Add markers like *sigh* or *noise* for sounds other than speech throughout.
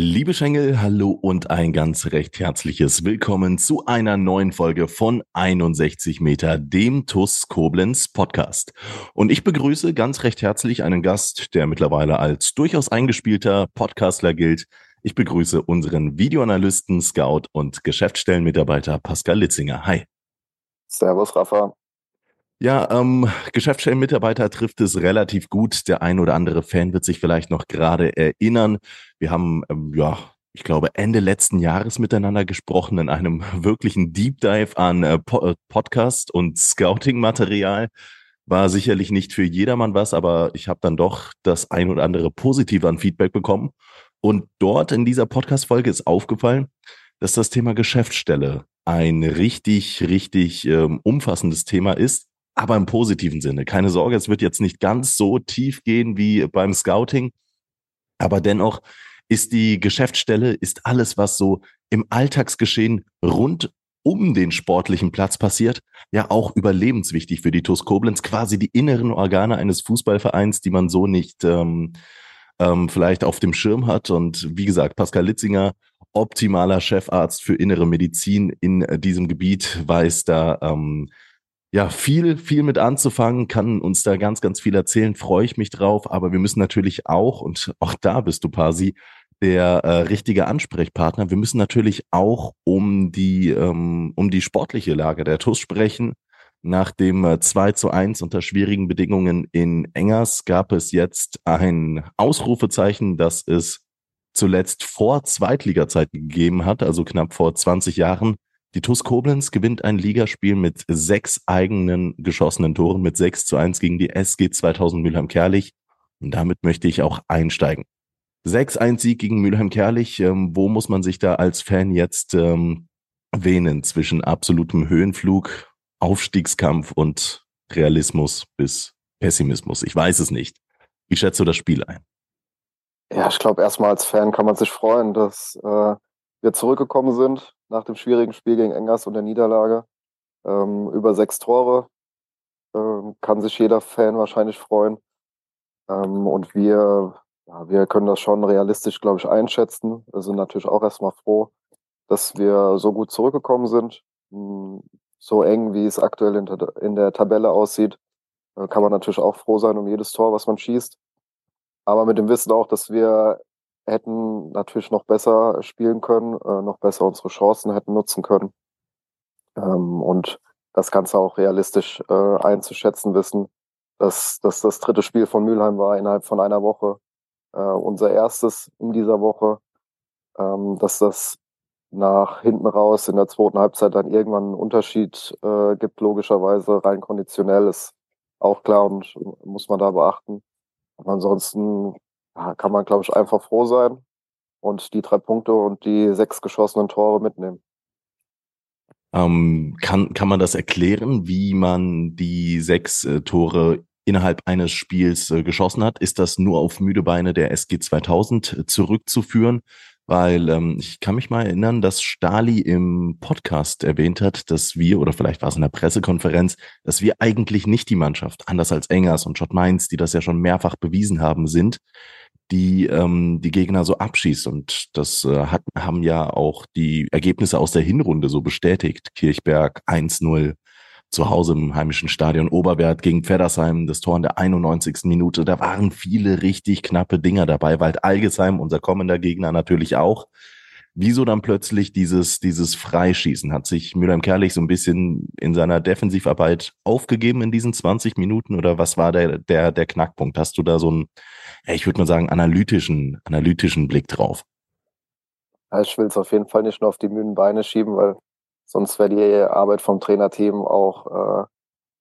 Liebe Schengel, hallo und ein ganz recht herzliches Willkommen zu einer neuen Folge von 61 Meter, dem TUS Koblenz Podcast. Und ich begrüße ganz recht herzlich einen Gast, der mittlerweile als durchaus eingespielter Podcastler gilt. Ich begrüße unseren Videoanalysten, Scout und Geschäftsstellenmitarbeiter Pascal Litzinger. Hi. Servus, Rafa. Ja, ähm, Geschäftsstellenmitarbeiter trifft es relativ gut. Der ein oder andere Fan wird sich vielleicht noch gerade erinnern. Wir haben, ähm, ja, ich glaube, Ende letzten Jahres miteinander gesprochen in einem *laughs* wirklichen Deep Dive an äh, äh, Podcast und Scouting-Material. War sicherlich nicht für jedermann was, aber ich habe dann doch das ein oder andere Positive an Feedback bekommen. Und dort in dieser Podcast-Folge ist aufgefallen, dass das Thema Geschäftsstelle ein richtig, richtig ähm, umfassendes Thema ist aber im positiven Sinne. Keine Sorge, es wird jetzt nicht ganz so tief gehen wie beim Scouting, aber dennoch ist die Geschäftsstelle, ist alles, was so im Alltagsgeschehen rund um den sportlichen Platz passiert, ja auch überlebenswichtig für die TuS Koblenz, quasi die inneren Organe eines Fußballvereins, die man so nicht ähm, ähm, vielleicht auf dem Schirm hat. Und wie gesagt, Pascal Litzinger, optimaler Chefarzt für innere Medizin in diesem Gebiet, weiß da ähm, ja, viel, viel mit anzufangen, kann uns da ganz, ganz viel erzählen, freue ich mich drauf, aber wir müssen natürlich auch, und auch da bist du, Pasi, der äh, richtige Ansprechpartner. Wir müssen natürlich auch um die, ähm, um die sportliche Lage der TUS sprechen. Nach dem äh, 2 zu 1 unter schwierigen Bedingungen in Engers gab es jetzt ein Ausrufezeichen, das es zuletzt vor Zweitliga-Zeiten gegeben hat, also knapp vor 20 Jahren. Die TuS Koblenz gewinnt ein Ligaspiel mit sechs eigenen geschossenen Toren mit 6 zu 1 gegen die SG 2000 Mülheim-Kerlich. Und damit möchte ich auch einsteigen. 6-1 Sieg gegen Mülheim-Kerlich. Ähm, wo muss man sich da als Fan jetzt ähm, wähnen zwischen absolutem Höhenflug, Aufstiegskampf und Realismus bis Pessimismus? Ich weiß es nicht. Wie schätzt du das Spiel ein? Ja, ich glaube, erstmal als Fan kann man sich freuen, dass äh, wir zurückgekommen sind nach dem schwierigen Spiel gegen Engers und der Niederlage. Ähm, über sechs Tore ähm, kann sich jeder Fan wahrscheinlich freuen. Ähm, und wir, ja, wir können das schon realistisch, glaube ich, einschätzen. Wir sind natürlich auch erstmal froh, dass wir so gut zurückgekommen sind. Hm, so eng, wie es aktuell in der, in der Tabelle aussieht, äh, kann man natürlich auch froh sein um jedes Tor, was man schießt. Aber mit dem Wissen auch, dass wir hätten natürlich noch besser spielen können, äh, noch besser unsere Chancen hätten nutzen können. Ähm, und das Ganze auch realistisch äh, einzuschätzen wissen, dass, dass das dritte Spiel von Mülheim war innerhalb von einer Woche, äh, unser erstes in dieser Woche, ähm, dass das nach hinten raus in der zweiten Halbzeit dann irgendwann einen Unterschied äh, gibt, logischerweise rein konditionell ist auch klar und muss man da beachten. Aber ansonsten kann man, glaube ich, einfach froh sein und die drei Punkte und die sechs geschossenen Tore mitnehmen. Ähm, kann, kann man das erklären, wie man die sechs äh, Tore innerhalb eines Spiels äh, geschossen hat? Ist das nur auf müde Beine der SG 2000 äh, zurückzuführen? Weil ähm, ich kann mich mal erinnern, dass Stali im Podcast erwähnt hat, dass wir, oder vielleicht war es in der Pressekonferenz, dass wir eigentlich nicht die Mannschaft, anders als Engers und Schott Mainz, die das ja schon mehrfach bewiesen haben, sind, die ähm, die Gegner so abschießt. Und das äh, hat, haben ja auch die Ergebnisse aus der Hinrunde so bestätigt. Kirchberg 1-0 zu Hause im heimischen Stadion Oberwert gegen Pfeddersheim, das Tor in der 91. Minute. Da waren viele richtig knappe Dinger dabei. Wald Algesheim, unser kommender Gegner natürlich auch. Wieso dann plötzlich dieses, dieses Freischießen? Hat sich Mülheim-Kerlich so ein bisschen in seiner Defensivarbeit aufgegeben in diesen 20 Minuten oder was war der, der, der Knackpunkt? Hast du da so einen, ich würde mal sagen, analytischen, analytischen Blick drauf? ich will es auf jeden Fall nicht nur auf die müden Beine schieben, weil sonst wäre die Arbeit vom Trainerteam auch äh,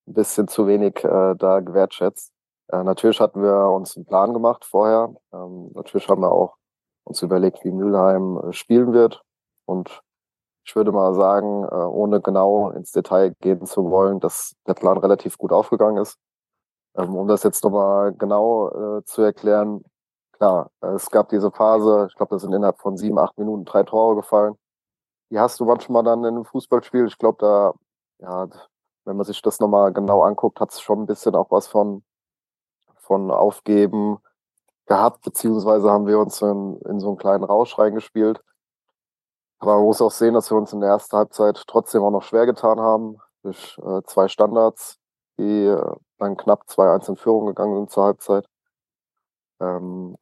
ein bisschen zu wenig äh, da gewertschätzt. Äh, natürlich hatten wir uns einen Plan gemacht vorher. Ähm, natürlich haben wir auch uns überlegt, wie Mülheim äh, spielen wird. Und ich würde mal sagen, äh, ohne genau ins Detail gehen zu wollen, dass der Plan relativ gut aufgegangen ist. Ähm, um das jetzt nochmal genau äh, zu erklären, klar, es gab diese Phase, ich glaube, da sind innerhalb von sieben, acht Minuten drei Tore gefallen. Die hast du manchmal dann in einem Fußballspiel. Ich glaube, da, ja, wenn man sich das nochmal genau anguckt, hat es schon ein bisschen auch was von, von Aufgeben gehabt, beziehungsweise haben wir uns in, in so einen kleinen Rausch reingespielt. Aber man muss auch sehen, dass wir uns in der ersten Halbzeit trotzdem auch noch schwer getan haben, durch äh, zwei Standards, die äh, dann knapp 2-1 in Führung gegangen sind zur Halbzeit. Ähm,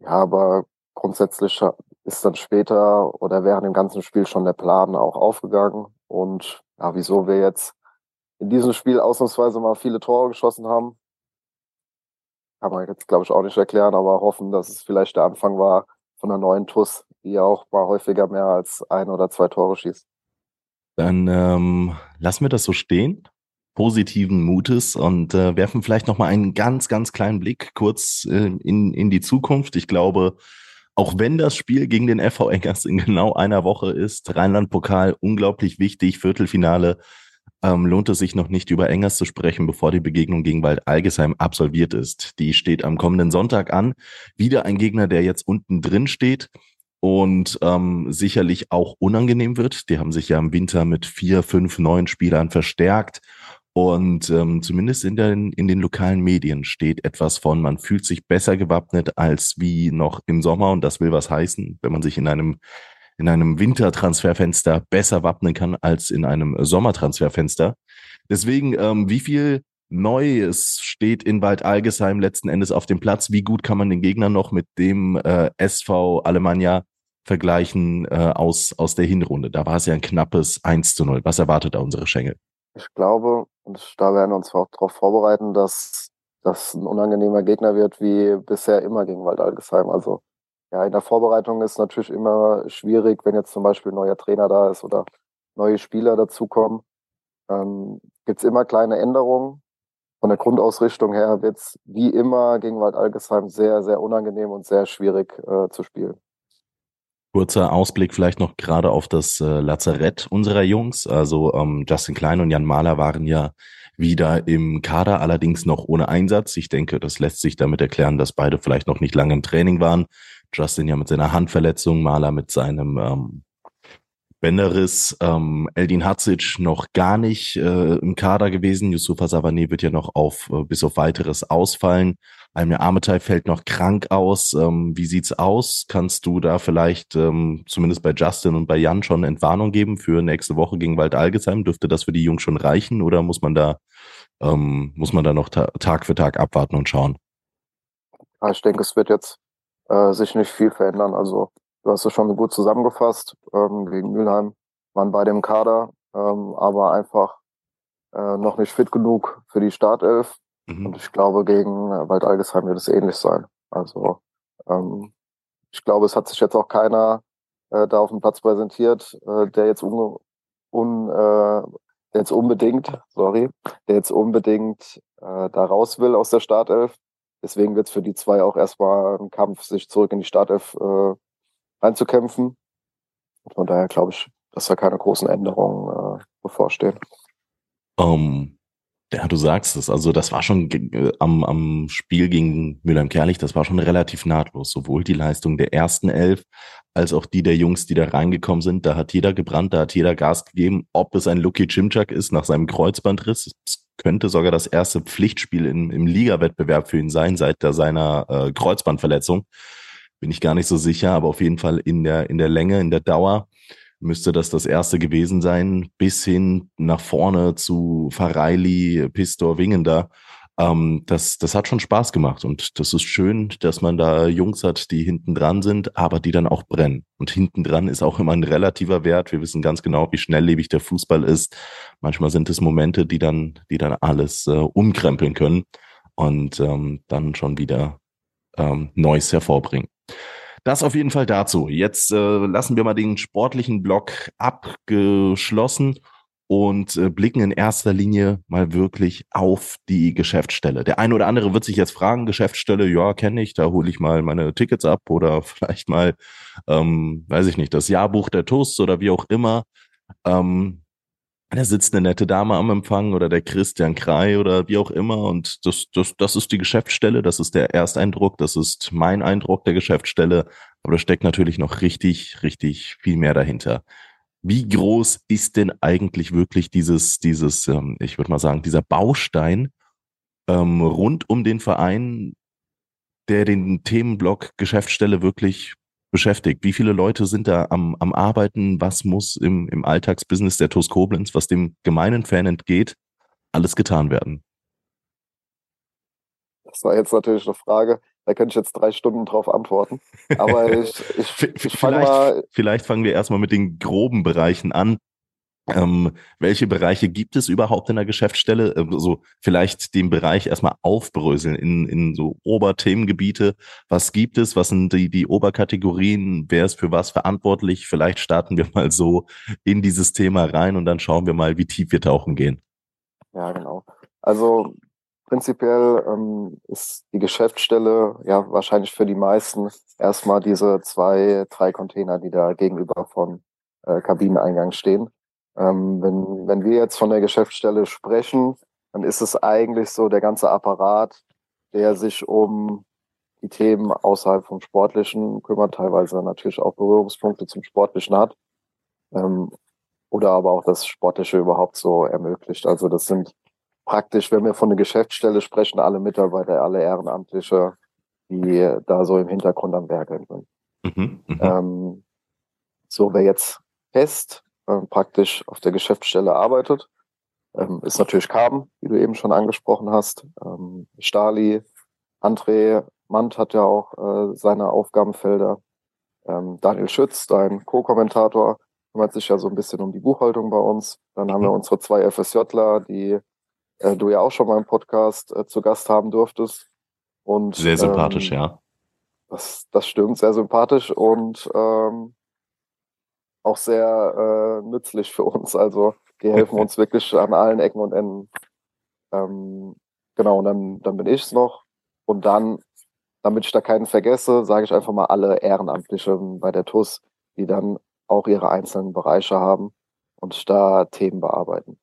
ja, aber grundsätzlich ist dann später oder während dem ganzen Spiel schon der Plan auch aufgegangen. Und ja, wieso wir jetzt in diesem Spiel ausnahmsweise mal viele Tore geschossen haben, kann man jetzt, glaube ich, auch nicht erklären, aber hoffen, dass es vielleicht der Anfang war von einer neuen TUS, die auch mal häufiger mehr als ein oder zwei Tore schießt. Dann ähm, lassen wir das so stehen positiven Mutes und äh, werfen vielleicht noch mal einen ganz, ganz kleinen Blick kurz äh, in, in die Zukunft. Ich glaube, auch wenn das Spiel gegen den FV Eggers in genau einer Woche ist, Rheinland-Pokal unglaublich wichtig, Viertelfinale, ähm, lohnt es sich noch nicht über Engers zu sprechen, bevor die Begegnung gegen Wald Algesheim absolviert ist. Die steht am kommenden Sonntag an. Wieder ein Gegner, der jetzt unten drin steht und ähm, sicherlich auch unangenehm wird. Die haben sich ja im Winter mit vier, fünf, neun Spielern verstärkt und ähm, zumindest in den, in den lokalen Medien steht etwas von, man fühlt sich besser gewappnet als wie noch im Sommer. Und das will was heißen, wenn man sich in einem, in einem Wintertransferfenster besser wappnen kann als in einem Sommertransferfenster. Deswegen, ähm, wie viel Neues steht in Wald Algesheim letzten Endes auf dem Platz? Wie gut kann man den Gegner noch mit dem äh, SV Alemannia vergleichen äh, aus, aus der Hinrunde? Da war es ja ein knappes 1 zu 0. Was erwartet da unsere Schengel? Ich glaube, und da werden wir uns auch darauf vorbereiten, dass das ein unangenehmer Gegner wird, wie bisher immer gegen Waldalgesheim. Also ja, in der Vorbereitung ist natürlich immer schwierig, wenn jetzt zum Beispiel ein neuer Trainer da ist oder neue Spieler dazukommen. Ähm, Gibt es immer kleine Änderungen. Von der Grundausrichtung her wird es wie immer gegen Waldalgesheim sehr, sehr unangenehm und sehr schwierig äh, zu spielen. Kurzer Ausblick vielleicht noch gerade auf das äh, Lazarett unserer Jungs. Also ähm, Justin Klein und Jan Mahler waren ja wieder im Kader, allerdings noch ohne Einsatz. Ich denke, das lässt sich damit erklären, dass beide vielleicht noch nicht lange im Training waren. Justin ja mit seiner Handverletzung, Mahler mit seinem ähm, Bänderriss, ähm, Eldin Hatzic noch gar nicht äh, im Kader gewesen. Yusufa Savane wird ja noch auf äh, bis auf weiteres ausfallen. Almir Armetei fällt noch krank aus. Ähm, wie sieht's aus? Kannst du da vielleicht ähm, zumindest bei Justin und bei Jan schon Entwarnung geben für nächste Woche gegen Wald Algesheim? Dürfte das für die Jungs schon reichen oder muss man da ähm, muss man da noch ta Tag für Tag abwarten und schauen? Ja, ich denke, es wird jetzt äh, sich nicht viel verändern. Also du hast es schon gut zusammengefasst. Ähm, gegen Mülheim waren beide im Kader, ähm, aber einfach äh, noch nicht fit genug für die Startelf. Mhm. Und ich glaube, gegen äh, Wald Algesheim wird es ähnlich sein. Also ähm, ich glaube, es hat sich jetzt auch keiner äh, da auf dem Platz präsentiert, äh, der jetzt un, un äh, der jetzt unbedingt, sorry, der jetzt unbedingt äh, da raus will aus der Startelf. Deswegen wird es für die zwei auch erstmal ein Kampf, sich zurück in die Startelf äh, einzukämpfen. Von daher glaube ich, dass da keine großen Änderungen äh, bevorstehen. Um, ja, du sagst es. Also das war schon äh, am, am Spiel gegen Mülheim-Kerlich, das war schon relativ nahtlos. Sowohl die Leistung der ersten Elf als auch die der Jungs, die da reingekommen sind. Da hat jeder gebrannt, da hat jeder Gas gegeben. Ob es ein Lucky Chimchak ist nach seinem Kreuzbandriss, es könnte sogar das erste Pflichtspiel im, im Liga-Wettbewerb für ihn sein seit der, seiner äh, Kreuzbandverletzung. Bin ich gar nicht so sicher, aber auf jeden Fall in der, in der Länge, in der Dauer müsste das das erste gewesen sein, bis hin nach vorne zu Fareili, Pistor, Wingender. Ähm, das, das hat schon Spaß gemacht und das ist schön, dass man da Jungs hat, die hinten dran sind, aber die dann auch brennen. Und hinten dran ist auch immer ein relativer Wert. Wir wissen ganz genau, wie schnelllebig der Fußball ist. Manchmal sind es Momente, die dann, die dann alles äh, umkrempeln können und ähm, dann schon wieder ähm, Neues hervorbringen. Das auf jeden Fall dazu. Jetzt äh, lassen wir mal den sportlichen Block abgeschlossen und äh, blicken in erster Linie mal wirklich auf die Geschäftsstelle. Der eine oder andere wird sich jetzt fragen, Geschäftsstelle, ja, kenne ich, da hole ich mal meine Tickets ab oder *laughs* vielleicht mal, ähm, weiß ich nicht, das Jahrbuch der Toasts oder wie auch immer. Ähm, da sitzt eine nette Dame am Empfang oder der Christian Krei oder wie auch immer und das, das, das ist die Geschäftsstelle, das ist der Ersteindruck, das ist mein Eindruck der Geschäftsstelle, aber da steckt natürlich noch richtig, richtig viel mehr dahinter. Wie groß ist denn eigentlich wirklich dieses, dieses, ähm, ich würde mal sagen, dieser Baustein ähm, rund um den Verein, der den Themenblock Geschäftsstelle wirklich beschäftigt? Wie viele Leute sind da am, am Arbeiten? Was muss im, im Alltagsbusiness der TuS Koblenz, was dem gemeinen Fan entgeht, alles getan werden? Das war jetzt natürlich eine Frage, da könnte ich jetzt drei Stunden drauf antworten. Aber *laughs* ich, ich, ich vielleicht, mal, vielleicht fangen wir erstmal mit den groben Bereichen an. Ähm, welche Bereiche gibt es überhaupt in der Geschäftsstelle? Ähm, so vielleicht den Bereich erstmal aufbröseln in, in so Oberthemengebiete. Was gibt es? Was sind die, die Oberkategorien? Wer ist für was verantwortlich? Vielleicht starten wir *laughs* mal so in dieses Thema rein und dann schauen wir mal, wie tief wir tauchen gehen. Ja, genau. Also prinzipiell ähm, ist die Geschäftsstelle ja wahrscheinlich für die meisten erstmal diese zwei, drei Container, die da gegenüber von äh, Kabineneingang stehen. Ähm, wenn, wenn wir jetzt von der Geschäftsstelle sprechen, dann ist es eigentlich so der ganze Apparat, der sich um die Themen außerhalb vom Sportlichen kümmert, teilweise natürlich auch Berührungspunkte zum Sportlichen hat. Ähm, oder aber auch das Sportliche überhaupt so ermöglicht. Also das sind praktisch, wenn wir von der Geschäftsstelle sprechen, alle Mitarbeiter, alle Ehrenamtliche, die da so im Hintergrund am Werkeln sind. Mhm, mh. ähm, so, wer jetzt fest äh, praktisch auf der Geschäftsstelle arbeitet. Ähm, ist natürlich Carben, wie du eben schon angesprochen hast. Ähm, Stali, André Mant hat ja auch äh, seine Aufgabenfelder. Ähm, Daniel Schütz, dein Co-Kommentator, kümmert sich ja so ein bisschen um die Buchhaltung bei uns. Dann haben wir mhm. unsere zwei FSJler, die äh, du ja auch schon mal im Podcast äh, zu Gast haben durftest. Und, sehr sympathisch, ähm, ja. Das, das stimmt, sehr sympathisch. Und ähm, auch sehr äh, nützlich für uns. Also die helfen *laughs* uns wirklich an allen Ecken und Enden. Ähm, genau, und dann, dann bin ich es noch. Und dann, damit ich da keinen vergesse, sage ich einfach mal alle Ehrenamtlichen bei der TUS, die dann auch ihre einzelnen Bereiche haben und da Themen bearbeiten.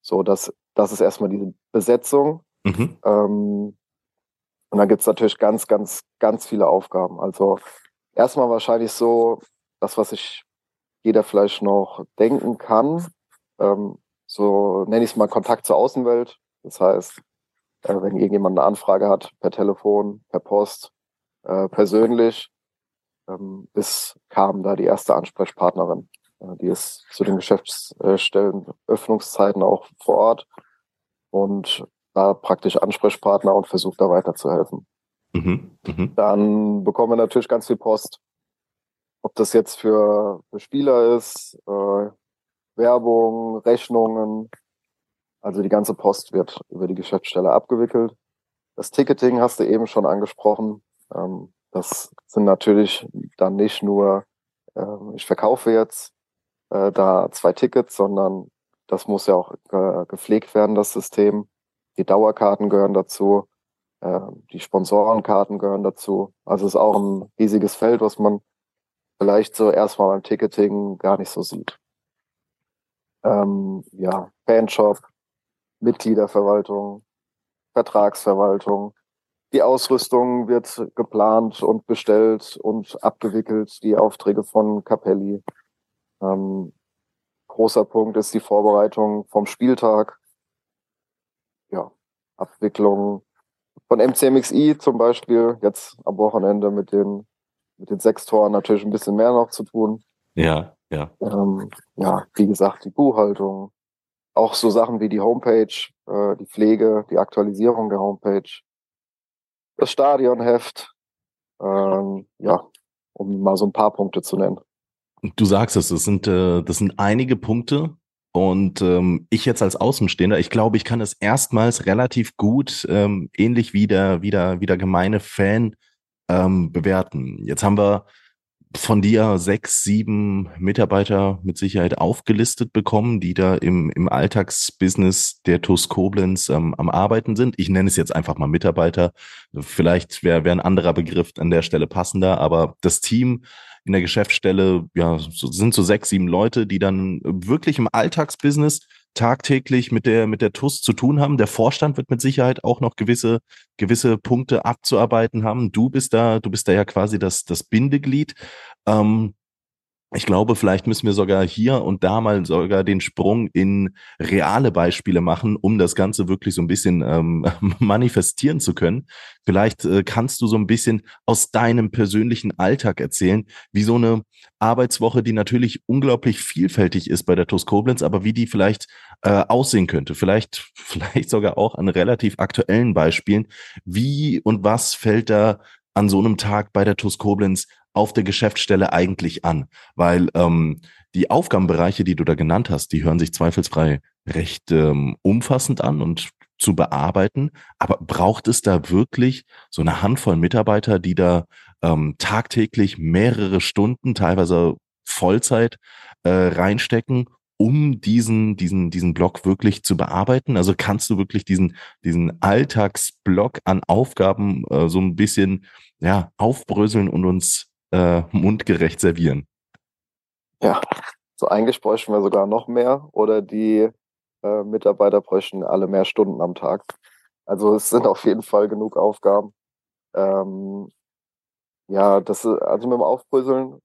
So, das, das ist erstmal diese Besetzung. Mhm. Ähm, und dann gibt's natürlich ganz, ganz, ganz viele Aufgaben. Also erstmal wahrscheinlich so, das, was ich jeder vielleicht noch denken kann. Ähm, so nenne ich es mal Kontakt zur Außenwelt. Das heißt, äh, wenn irgendjemand eine Anfrage hat, per Telefon, per Post, äh, persönlich, ähm, ist kam da die erste Ansprechpartnerin. Äh, die ist zu den Geschäftsstellen Öffnungszeiten auch vor Ort und da praktisch Ansprechpartner und versucht da weiterzuhelfen. Mhm, mh. Dann bekommen wir natürlich ganz viel Post ob das jetzt für, für Spieler ist, äh, Werbung, Rechnungen, also die ganze Post wird über die Geschäftsstelle abgewickelt. Das Ticketing hast du eben schon angesprochen. Ähm, das sind natürlich dann nicht nur, äh, ich verkaufe jetzt äh, da zwei Tickets, sondern das muss ja auch äh, gepflegt werden, das System. Die Dauerkarten gehören dazu, äh, die Sponsorenkarten gehören dazu. Also es ist auch ein riesiges Feld, was man vielleicht so erstmal beim Ticketing gar nicht so sieht. Ähm, ja, Fanshop, Mitgliederverwaltung, Vertragsverwaltung. Die Ausrüstung wird geplant und bestellt und abgewickelt, die Aufträge von Capelli. Ähm, großer Punkt ist die Vorbereitung vom Spieltag. Ja, Abwicklung von MCMXI zum Beispiel, jetzt am Wochenende mit den mit den sechs Toren natürlich ein bisschen mehr noch zu tun. Ja, ja. Ähm, ja, wie gesagt, die Buchhaltung, auch so Sachen wie die Homepage, äh, die Pflege, die Aktualisierung der Homepage, das Stadionheft, ähm, ja, um mal so ein paar Punkte zu nennen. Du sagst es, das sind, äh, das sind einige Punkte. Und ähm, ich jetzt als Außenstehender, ich glaube, ich kann es erstmals relativ gut, ähm, ähnlich wie der, wie der, wie der gemeine Fan, ähm, bewerten. Jetzt haben wir von dir sechs, sieben Mitarbeiter mit Sicherheit aufgelistet bekommen, die da im, im Alltagsbusiness der TUS Koblenz ähm, am Arbeiten sind. Ich nenne es jetzt einfach mal Mitarbeiter. Vielleicht wäre wär ein anderer Begriff an der Stelle passender, aber das Team in der Geschäftsstelle, ja, sind so sechs, sieben Leute, die dann wirklich im Alltagsbusiness tagtäglich mit der, mit der TUS zu tun haben. Der Vorstand wird mit Sicherheit auch noch gewisse, gewisse Punkte abzuarbeiten haben. Du bist da, du bist da ja quasi das, das Bindeglied. Ähm, ich glaube, vielleicht müssen wir sogar hier und da mal sogar den Sprung in reale Beispiele machen, um das Ganze wirklich so ein bisschen ähm, *laughs* manifestieren zu können. Vielleicht äh, kannst du so ein bisschen aus deinem persönlichen Alltag erzählen, wie so eine Arbeitswoche, die natürlich unglaublich vielfältig ist bei der TUS Koblenz, aber wie die vielleicht äh, aussehen könnte. Vielleicht, *laughs* vielleicht sogar auch an relativ aktuellen Beispielen. Wie und was fällt da an so einem Tag bei der TUS Koblenz auf der Geschäftsstelle eigentlich an? Weil ähm, die Aufgabenbereiche, die du da genannt hast, die hören sich zweifelsfrei recht ähm, umfassend an und zu bearbeiten. Aber braucht es da wirklich so eine Handvoll Mitarbeiter, die da ähm, tagtäglich mehrere Stunden, teilweise Vollzeit äh, reinstecken, um diesen, diesen, diesen Block wirklich zu bearbeiten? Also kannst du wirklich diesen, diesen Alltagsblock an Aufgaben äh, so ein bisschen ja, aufbröseln und uns äh, mundgerecht servieren. Ja, so eigentlich bräuchten wir sogar noch mehr oder die äh, Mitarbeiter bräuchten alle mehr Stunden am Tag. Also es sind auf jeden Fall genug Aufgaben. Ähm, ja, das also mit dem Aufbröseln,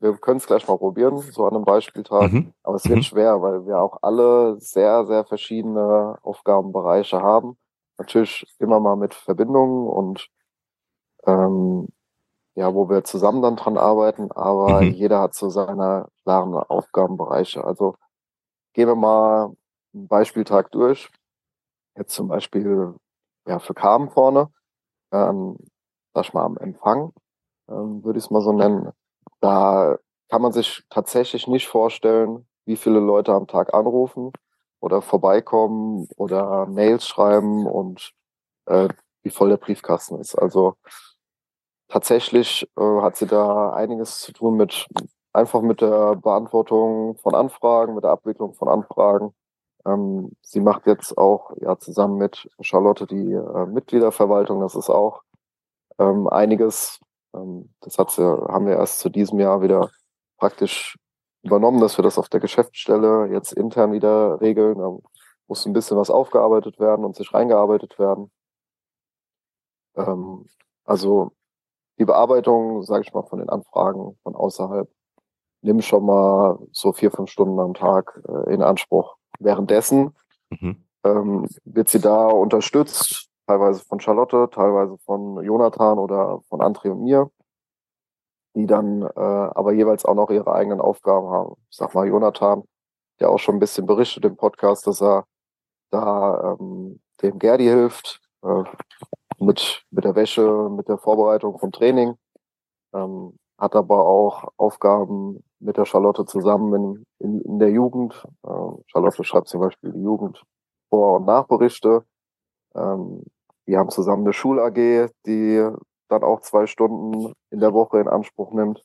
wir können es gleich mal probieren, so an einem Beispieltag. Mhm. Aber es wird mhm. schwer, weil wir auch alle sehr, sehr verschiedene Aufgabenbereiche haben. Natürlich immer mal mit Verbindungen und ähm, ja, wo wir zusammen dann dran arbeiten, aber mhm. jeder hat so seine klaren Aufgabenbereiche. Also gehen wir mal einen Beispieltag durch. Jetzt zum Beispiel ja für Carmen vorne, ähm, sag ich mal am Empfang, ähm, würde ich es mal so nennen. Da kann man sich tatsächlich nicht vorstellen, wie viele Leute am Tag anrufen oder vorbeikommen oder Mails schreiben und äh, wie voll der Briefkasten ist. Also tatsächlich äh, hat sie da einiges zu tun mit einfach mit der Beantwortung von Anfragen, mit der Abwicklung von Anfragen. Ähm, sie macht jetzt auch ja zusammen mit Charlotte die äh, Mitgliederverwaltung. Das ist auch ähm, einiges. Ähm, das hat sie, haben wir erst zu diesem Jahr wieder praktisch übernommen, dass wir das auf der Geschäftsstelle jetzt intern wieder regeln. Da muss ein bisschen was aufgearbeitet werden und sich reingearbeitet werden. Ähm, also die Bearbeitung, sage ich mal, von den Anfragen von außerhalb, nimm schon mal so vier, fünf Stunden am Tag äh, in Anspruch. Währenddessen mhm. ähm, wird sie da unterstützt, teilweise von Charlotte, teilweise von Jonathan oder von André und mir, die dann äh, aber jeweils auch noch ihre eigenen Aufgaben haben. Ich sag mal, Jonathan, der auch schon ein bisschen berichtet im Podcast, dass er da ähm, dem Gerdi hilft, äh, mit, mit der Wäsche, mit der Vorbereitung vom Training. Ähm, hat aber auch Aufgaben mit der Charlotte zusammen in, in, in der Jugend. Ähm, Charlotte schreibt zum Beispiel die Jugend Vor- und Nachberichte. Ähm, wir haben zusammen eine Schul-AG, die dann auch zwei Stunden in der Woche in Anspruch nimmt.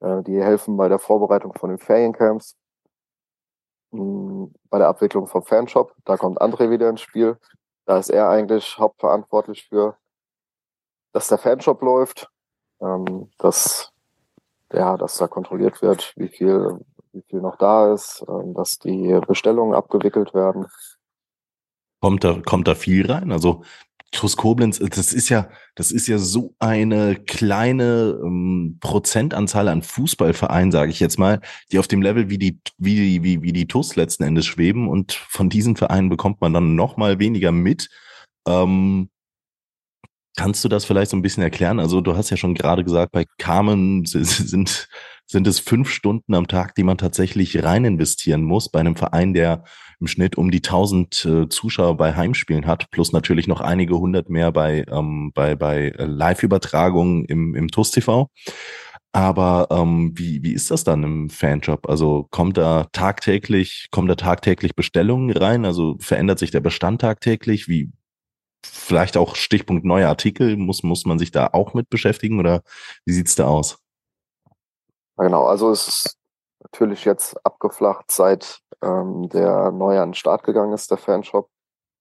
Äh, die helfen bei der Vorbereitung von den Feriencamps, mh, hm, bei der Abwicklung vom Fanshop. Da kommt André wieder ins Spiel. Da ist er eigentlich hauptverantwortlich für, dass der Fanshop läuft, ähm, dass, ja, dass da kontrolliert wird, wie viel, wie viel noch da ist, ähm, dass die Bestellungen abgewickelt werden. Kommt da, kommt da viel rein? Also TuS Koblenz, das ist ja, das ist ja so eine kleine ähm, Prozentanzahl an Fußballvereinen, sage ich jetzt mal, die auf dem Level wie die, wie, wie, wie die TuS letzten Endes schweben und von diesen Vereinen bekommt man dann noch mal weniger mit. Ähm, kannst du das vielleicht so ein bisschen erklären? Also du hast ja schon gerade gesagt, bei Carmen sind sind es fünf Stunden am Tag, die man tatsächlich rein investieren muss bei einem Verein, der im Schnitt um die 1000 äh, Zuschauer bei Heimspielen hat, plus natürlich noch einige hundert mehr bei, ähm, bei, bei äh, Live-Übertragungen im, im TUS TV. Aber ähm, wie, wie ist das dann im Fanjob? Also kommt da tagtäglich, kommen da tagtäglich Bestellungen rein? Also verändert sich der Bestand tagtäglich? Wie vielleicht auch Stichpunkt neue Artikel? Muss, muss man sich da auch mit beschäftigen oder wie sieht's da aus? Genau, also es ist natürlich jetzt abgeflacht, seit ähm, der neu an den Start gegangen ist, der Fanshop.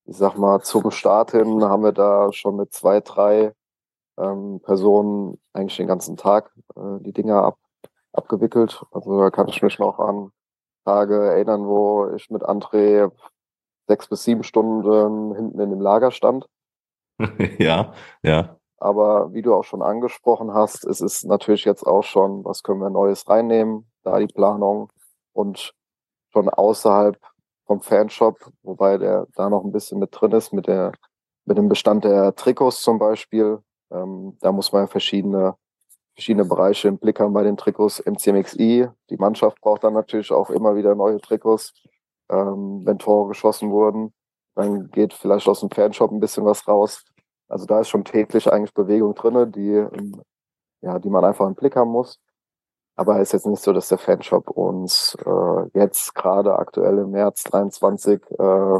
Ich sag mal, zum Start hin haben wir da schon mit zwei, drei ähm, Personen eigentlich den ganzen Tag äh, die Dinger ab, abgewickelt. Also da kann ich mich noch an Tage erinnern, wo ich mit André sechs bis sieben Stunden hinten in dem Lager stand. *laughs* ja, ja. Aber wie du auch schon angesprochen hast, es ist natürlich jetzt auch schon, was können wir Neues reinnehmen, da die Planung und schon außerhalb vom Fanshop, wobei der da noch ein bisschen mit drin ist, mit der, mit dem Bestand der Trikots zum Beispiel. Ähm, da muss man verschiedene, verschiedene Bereiche im Blick haben bei den Trikots. MCMXI, die Mannschaft braucht dann natürlich auch immer wieder neue Trikots, ähm, wenn Tore geschossen wurden. Dann geht vielleicht aus dem Fanshop ein bisschen was raus. Also da ist schon täglich eigentlich Bewegung drinne, die, ja, die man einfach im Blick haben muss. Aber es ist jetzt nicht so, dass der Fanshop uns äh, jetzt gerade aktuell im März 23 äh,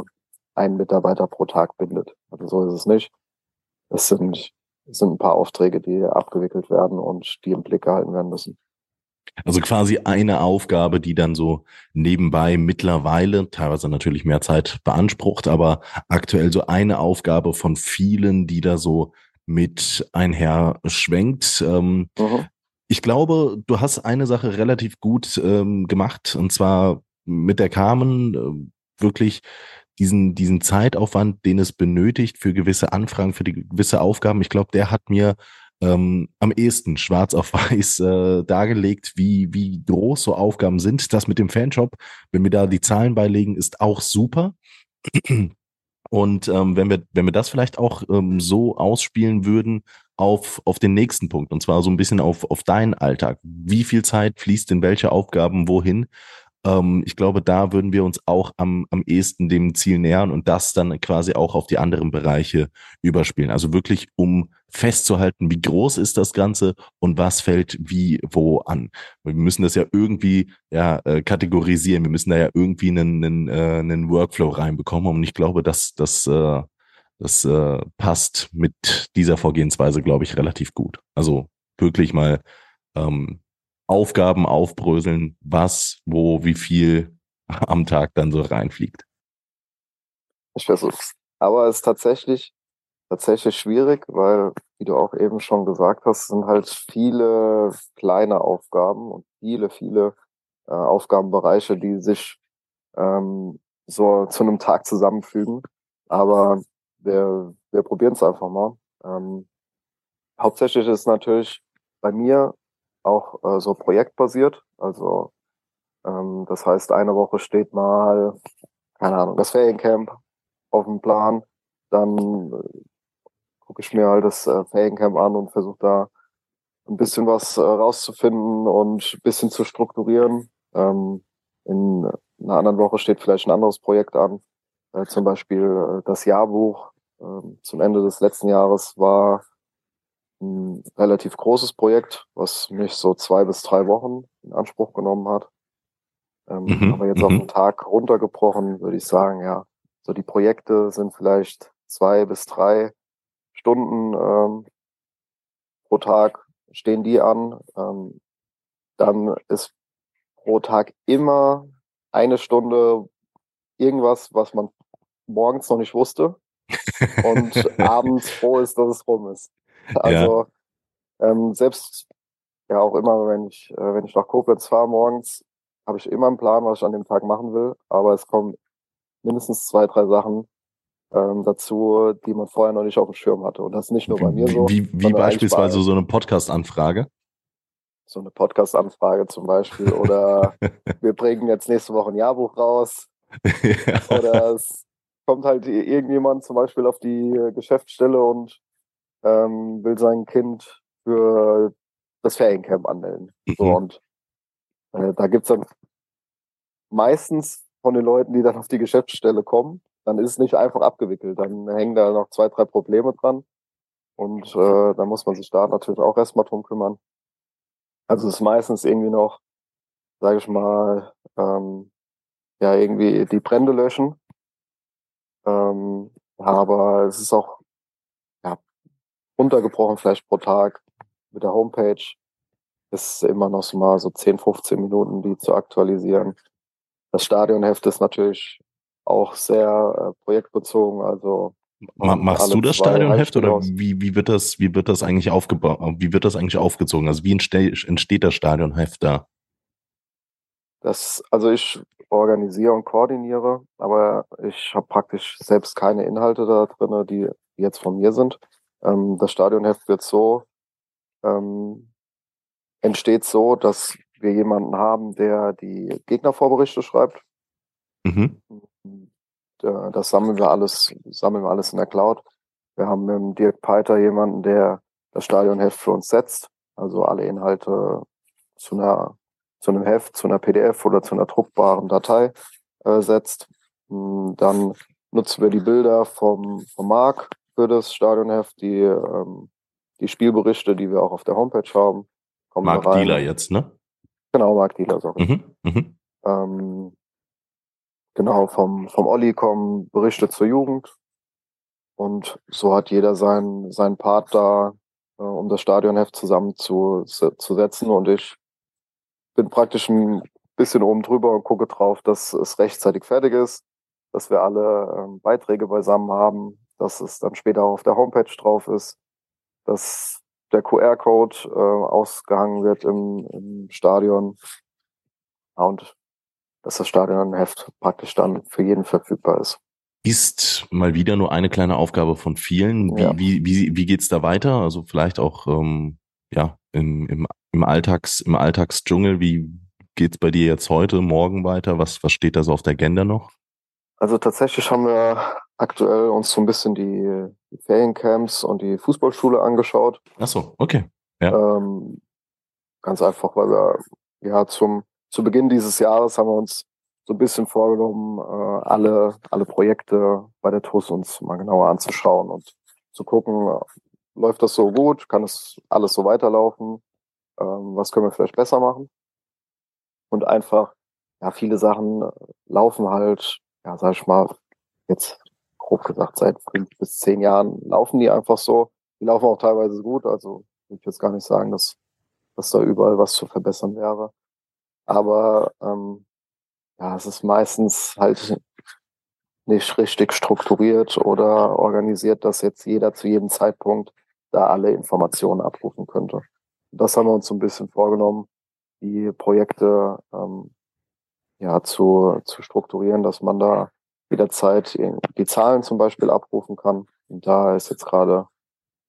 einen Mitarbeiter pro Tag bindet. Also so ist es nicht. Es sind, es sind ein paar Aufträge, die abgewickelt werden und die im Blick gehalten werden müssen. Also quasi eine Aufgabe, die dann so nebenbei mittlerweile, teilweise natürlich mehr Zeit beansprucht, aber aktuell so eine Aufgabe von vielen, die da so mit einher schwenkt. Ähm, mhm. Ich glaube, du hast eine Sache relativ gut ähm, gemacht, und zwar mit der Carmen äh, wirklich diesen, diesen Zeitaufwand, den es benötigt für gewisse Anfragen, für die gewisse Aufgaben. Ich glaube, der hat mir ähm, am ehesten schwarz auf *laughs* weiß äh, dargelegt, wie, wie groß so Aufgaben sind. Das mit dem Fanshop, wenn wir da die Zahlen beilegen, ist auch super. Und ähm, wenn wir, wenn wir das vielleicht auch ähm, so ausspielen würden auf, auf den nächsten Punkt, und zwar so ein bisschen auf, auf deinen Alltag. Wie viel Zeit fließt in welche Aufgaben wohin? Ähm, ich glaube, da würden wir uns auch am, am ehesten dem Ziel nähern und das dann quasi auch auf die anderen Bereiche überspielen. Also wirklich, um festzuhalten, wie groß ist das Ganze und was fällt wie wo an. Wir müssen das ja irgendwie ja, äh, kategorisieren. Wir müssen da ja irgendwie einen, einen, äh, einen Workflow reinbekommen. Und ich glaube, dass das, äh, das äh, passt mit dieser Vorgehensweise, glaube ich, relativ gut. Also wirklich mal ähm, Aufgaben aufbröseln, was, wo, wie viel *laughs* am Tag dann so reinfliegt. Ich versuch's. Aber es ist tatsächlich, tatsächlich schwierig, weil, wie du auch eben schon gesagt hast, sind halt viele kleine Aufgaben und viele, viele äh, Aufgabenbereiche, die sich ähm, so zu einem Tag zusammenfügen. Aber wir, wir probieren es einfach mal. Ähm, hauptsächlich ist natürlich bei mir auch äh, so projektbasiert. Also ähm, das heißt, eine Woche steht mal, keine Ahnung, das Feriencamp auf dem Plan. Dann äh, gucke ich mir halt das äh, Feriencamp an und versuche da ein bisschen was äh, rauszufinden und ein bisschen zu strukturieren. Ähm, in einer anderen Woche steht vielleicht ein anderes Projekt an. Äh, zum Beispiel äh, das Jahrbuch äh, zum Ende des letzten Jahres war ein relativ großes Projekt, was mich so zwei bis drei Wochen in Anspruch genommen hat. Ähm, mhm, aber jetzt auf mhm. den Tag runtergebrochen, würde ich sagen, ja, so die Projekte sind vielleicht zwei bis drei Stunden ähm, pro Tag stehen die an. Ähm, dann ist pro Tag immer eine Stunde irgendwas, was man morgens noch nicht wusste *laughs* und abends froh ist, dass es rum ist. *laughs* Also ja. ähm, selbst ja auch immer, wenn ich, äh, wenn ich nach Koblenz fahre morgens, habe ich immer einen Plan, was ich an dem Tag machen will. Aber es kommen mindestens zwei, drei Sachen ähm, dazu, die man vorher noch nicht auf dem Schirm hatte. Und das ist nicht nur bei mir so. Wie, wie beispielsweise so eine Podcast-Anfrage? So eine Podcast-Anfrage zum Beispiel. *laughs* Oder wir bringen jetzt nächste Woche ein Jahrbuch raus. *laughs* ja. Oder es kommt halt irgendjemand zum Beispiel auf die Geschäftsstelle und ähm, will sein Kind für das Feriencamp anmelden. Mhm. So, und äh, da gibt's dann meistens von den Leuten, die dann auf die Geschäftsstelle kommen, dann ist es nicht einfach abgewickelt. Dann hängen da noch zwei, drei Probleme dran. Und äh, dann muss man sich da natürlich auch erstmal drum kümmern. Also es ist meistens irgendwie noch, sage ich mal, ähm, ja, irgendwie die Brände löschen. Ähm, aber es ist auch runtergebrochen vielleicht pro Tag mit der Homepage ist immer noch so mal so 10, 15 Minuten, die zu aktualisieren. Das Stadionheft ist natürlich auch sehr äh, projektbezogen, also Machst du das Stadionheft oder wie, wie wird das, wie wird das eigentlich aufgebaut, wie wird das eigentlich aufgezogen? Also wie entsteht, entsteht das Stadionheft da? Das, also ich organisiere und koordiniere, aber ich habe praktisch selbst keine Inhalte da drin, die jetzt von mir sind. Ähm, das Stadionheft wird so, ähm, entsteht so, dass wir jemanden haben, der die Gegnervorberichte schreibt. Mhm. Das sammeln wir alles, sammeln wir alles in der Cloud. Wir haben mit Dirk Peiter jemanden, der das Stadionheft für uns setzt, also alle Inhalte zu einer zu einem Heft, zu einer PDF oder zu einer druckbaren Datei äh, setzt. Hm, dann nutzen wir die Bilder vom, vom Marc für das Stadionheft, die, ähm, die Spielberichte, die wir auch auf der Homepage haben. Marc Dealer jetzt, ne? Genau, Marc Dealer, sorry. Mhm, mhm. Ähm, genau, vom, vom Olli kommen Berichte zur Jugend. Und so hat jeder seinen, seinen Part da, äh, um das Stadionheft zusammen zu, zu setzen. Und ich bin praktisch ein bisschen oben drüber und gucke drauf, dass es rechtzeitig fertig ist, dass wir alle ähm, Beiträge beisammen haben, dass es dann später auch auf der Homepage drauf ist, dass der QR-Code äh, ausgehangen wird im, im Stadion und dass das Stadionheft praktisch dann für jeden verfügbar ist. Ist mal wieder nur eine kleine Aufgabe von vielen. Wie, ja. wie, wie, wie geht's da weiter? Also vielleicht auch ähm, ja, im, im im Alltags, im Alltagsdschungel? Wie geht's bei dir jetzt heute, morgen weiter? Was, was steht da so auf der Agenda noch? Also tatsächlich haben wir aktuell uns so ein bisschen die Feriencamps und die Fußballschule angeschaut. Ach so, okay. Ja. Ähm, ganz einfach, weil wir ja zum zu Beginn dieses Jahres haben wir uns so ein bisschen vorgenommen, äh, alle alle Projekte bei der TUS uns mal genauer anzuschauen und zu gucken, läuft das so gut, kann es alles so weiterlaufen, ähm, was können wir vielleicht besser machen. Und einfach, ja, viele Sachen laufen halt, ja, sag ich mal, jetzt grob gesagt, seit fünf bis zehn Jahren laufen die einfach so. Die laufen auch teilweise gut, also will ich jetzt gar nicht sagen, dass, dass da überall was zu verbessern wäre. Aber ähm, ja, es ist meistens halt nicht richtig strukturiert oder organisiert, dass jetzt jeder zu jedem Zeitpunkt da alle Informationen abrufen könnte das haben wir uns so ein bisschen vorgenommen, die Projekte ähm, ja zu, zu strukturieren, dass man da jederzeit die Zahlen zum Beispiel abrufen kann. Und da ist jetzt gerade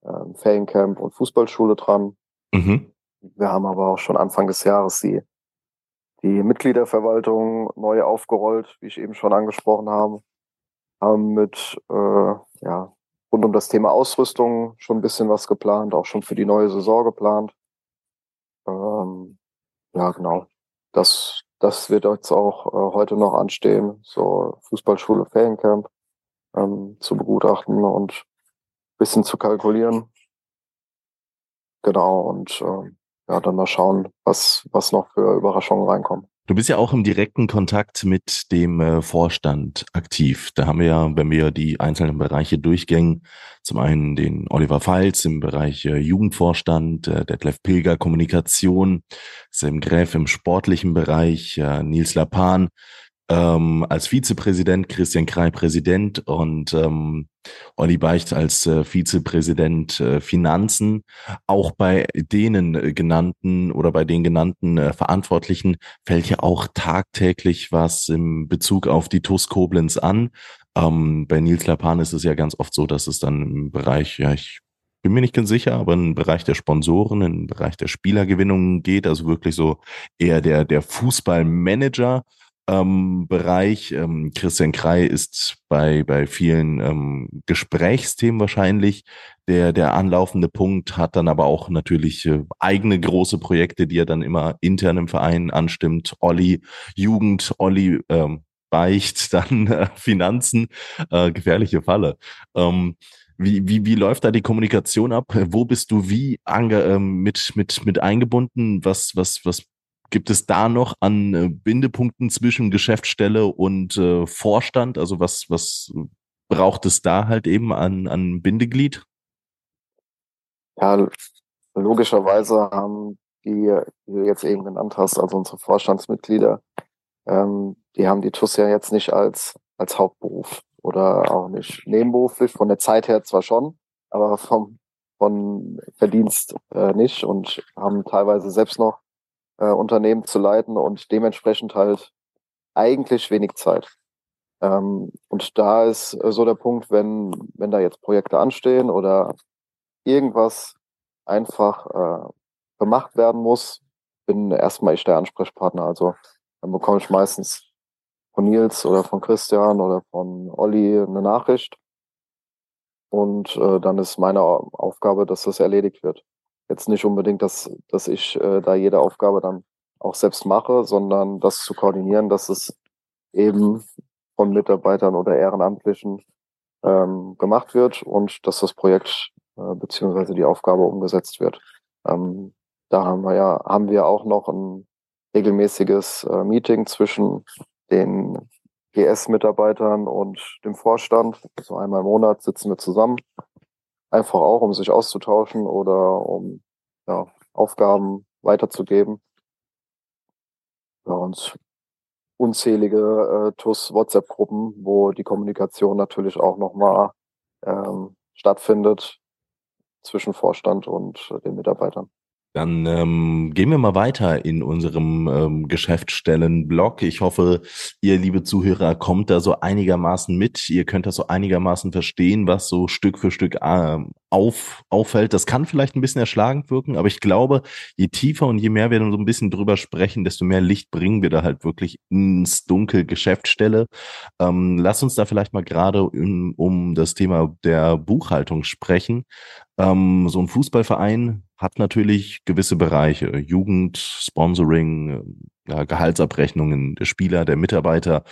ähm, Feriencamp und Fußballschule dran. Mhm. Wir haben aber auch schon Anfang des Jahres die, die Mitgliederverwaltung neu aufgerollt, wie ich eben schon angesprochen habe. Haben mit äh, ja, rund um das Thema Ausrüstung schon ein bisschen was geplant, auch schon für die neue Saison geplant. Ähm, ja, genau. Das, das wird jetzt auch äh, heute noch anstehen, so Fußballschule Feriencamp ähm, zu begutachten und bisschen zu kalkulieren. Genau, und äh, ja, dann mal schauen, was, was noch für Überraschungen reinkommen. Du bist ja auch im direkten Kontakt mit dem äh, Vorstand aktiv. Da haben wir ja, wenn wir die einzelnen Bereiche durchgängen, zum einen den Oliver Pfalz im Bereich äh, Jugendvorstand, äh, Detlef Pilger Kommunikation, Sam Gräf im sportlichen Bereich, Nils Lapan ähm, als Vizepräsident, Christian Krei Präsident und ähm, Olli Beicht als äh, Vizepräsident äh, Finanzen. Auch bei denen äh, genannten oder bei den genannten äh, Verantwortlichen fällt ja auch tagtäglich was im Bezug auf die TUS Koblenz an. Ähm, bei Nils Lapan ist es ja ganz oft so, dass es dann im Bereich, ja, ich bin mir nicht ganz sicher, aber im Bereich der Sponsoren, im Bereich der Spielergewinnung geht, also wirklich so eher der, der Fußballmanager ähm, Bereich. Ähm, Christian Krei ist bei, bei vielen ähm, Gesprächsthemen wahrscheinlich der, der anlaufende Punkt, hat dann aber auch natürlich äh, eigene große Projekte, die er dann immer intern im Verein anstimmt. Olli Jugend, Olli ähm, Beicht, *laughs* dann äh, Finanzen, äh, gefährliche Falle. Ähm, wie, wie, wie läuft da die Kommunikation ab? Wo bist du wie ange, ähm, mit, mit, mit eingebunden? Was, was, was Gibt es da noch an äh, Bindepunkten zwischen Geschäftsstelle und äh, Vorstand? Also was, was braucht es da halt eben an, an Bindeglied? Ja, logischerweise haben die, die du jetzt eben genannt hast, also unsere Vorstandsmitglieder, ähm, die haben die TUS ja jetzt nicht als, als Hauptberuf. oder auch nicht nebenberuflich. Von der Zeit her zwar schon, aber vom von Verdienst äh, nicht und haben teilweise selbst noch äh, Unternehmen zu leiten und dementsprechend halt eigentlich wenig Zeit. Ähm, und da ist äh, so der Punkt, wenn, wenn da jetzt Projekte anstehen oder irgendwas einfach äh, gemacht werden muss, bin erstmal ich der Ansprechpartner. Also dann bekomme ich meistens von Nils oder von Christian oder von Olli eine Nachricht. Und äh, dann ist meine Aufgabe, dass das erledigt wird. Jetzt nicht unbedingt, dass, dass ich äh, da jede Aufgabe dann auch selbst mache, sondern das zu koordinieren, dass es eben von Mitarbeitern oder Ehrenamtlichen ähm, gemacht wird und dass das Projekt äh, beziehungsweise die Aufgabe umgesetzt wird. Ähm, da haben wir ja, haben wir auch noch ein regelmäßiges äh, Meeting zwischen den GS-Mitarbeitern und dem Vorstand. So einmal im Monat sitzen wir zusammen. Einfach auch, um sich auszutauschen oder um ja, Aufgaben weiterzugeben. Ja, und unzählige äh, TUS-WhatsApp-Gruppen, wo die Kommunikation natürlich auch nochmal ähm, stattfindet zwischen Vorstand und äh, den Mitarbeitern. Dann ähm, gehen wir mal weiter in unserem ähm, Geschäftsstellen-Blog. Ich hoffe, ihr, liebe Zuhörer, kommt da so einigermaßen mit. Ihr könnt das so einigermaßen verstehen, was so Stück für Stück äh, auf, auffällt. Das kann vielleicht ein bisschen erschlagend wirken, aber ich glaube, je tiefer und je mehr wir dann so ein bisschen drüber sprechen, desto mehr Licht bringen wir da halt wirklich ins Dunkel Geschäftsstelle. Ähm, lass uns da vielleicht mal gerade um, um das Thema der Buchhaltung sprechen. Ähm, so ein Fußballverein hat natürlich gewisse Bereiche, Jugend, Sponsoring, ja, Gehaltsabrechnungen der Spieler, der Mitarbeiter.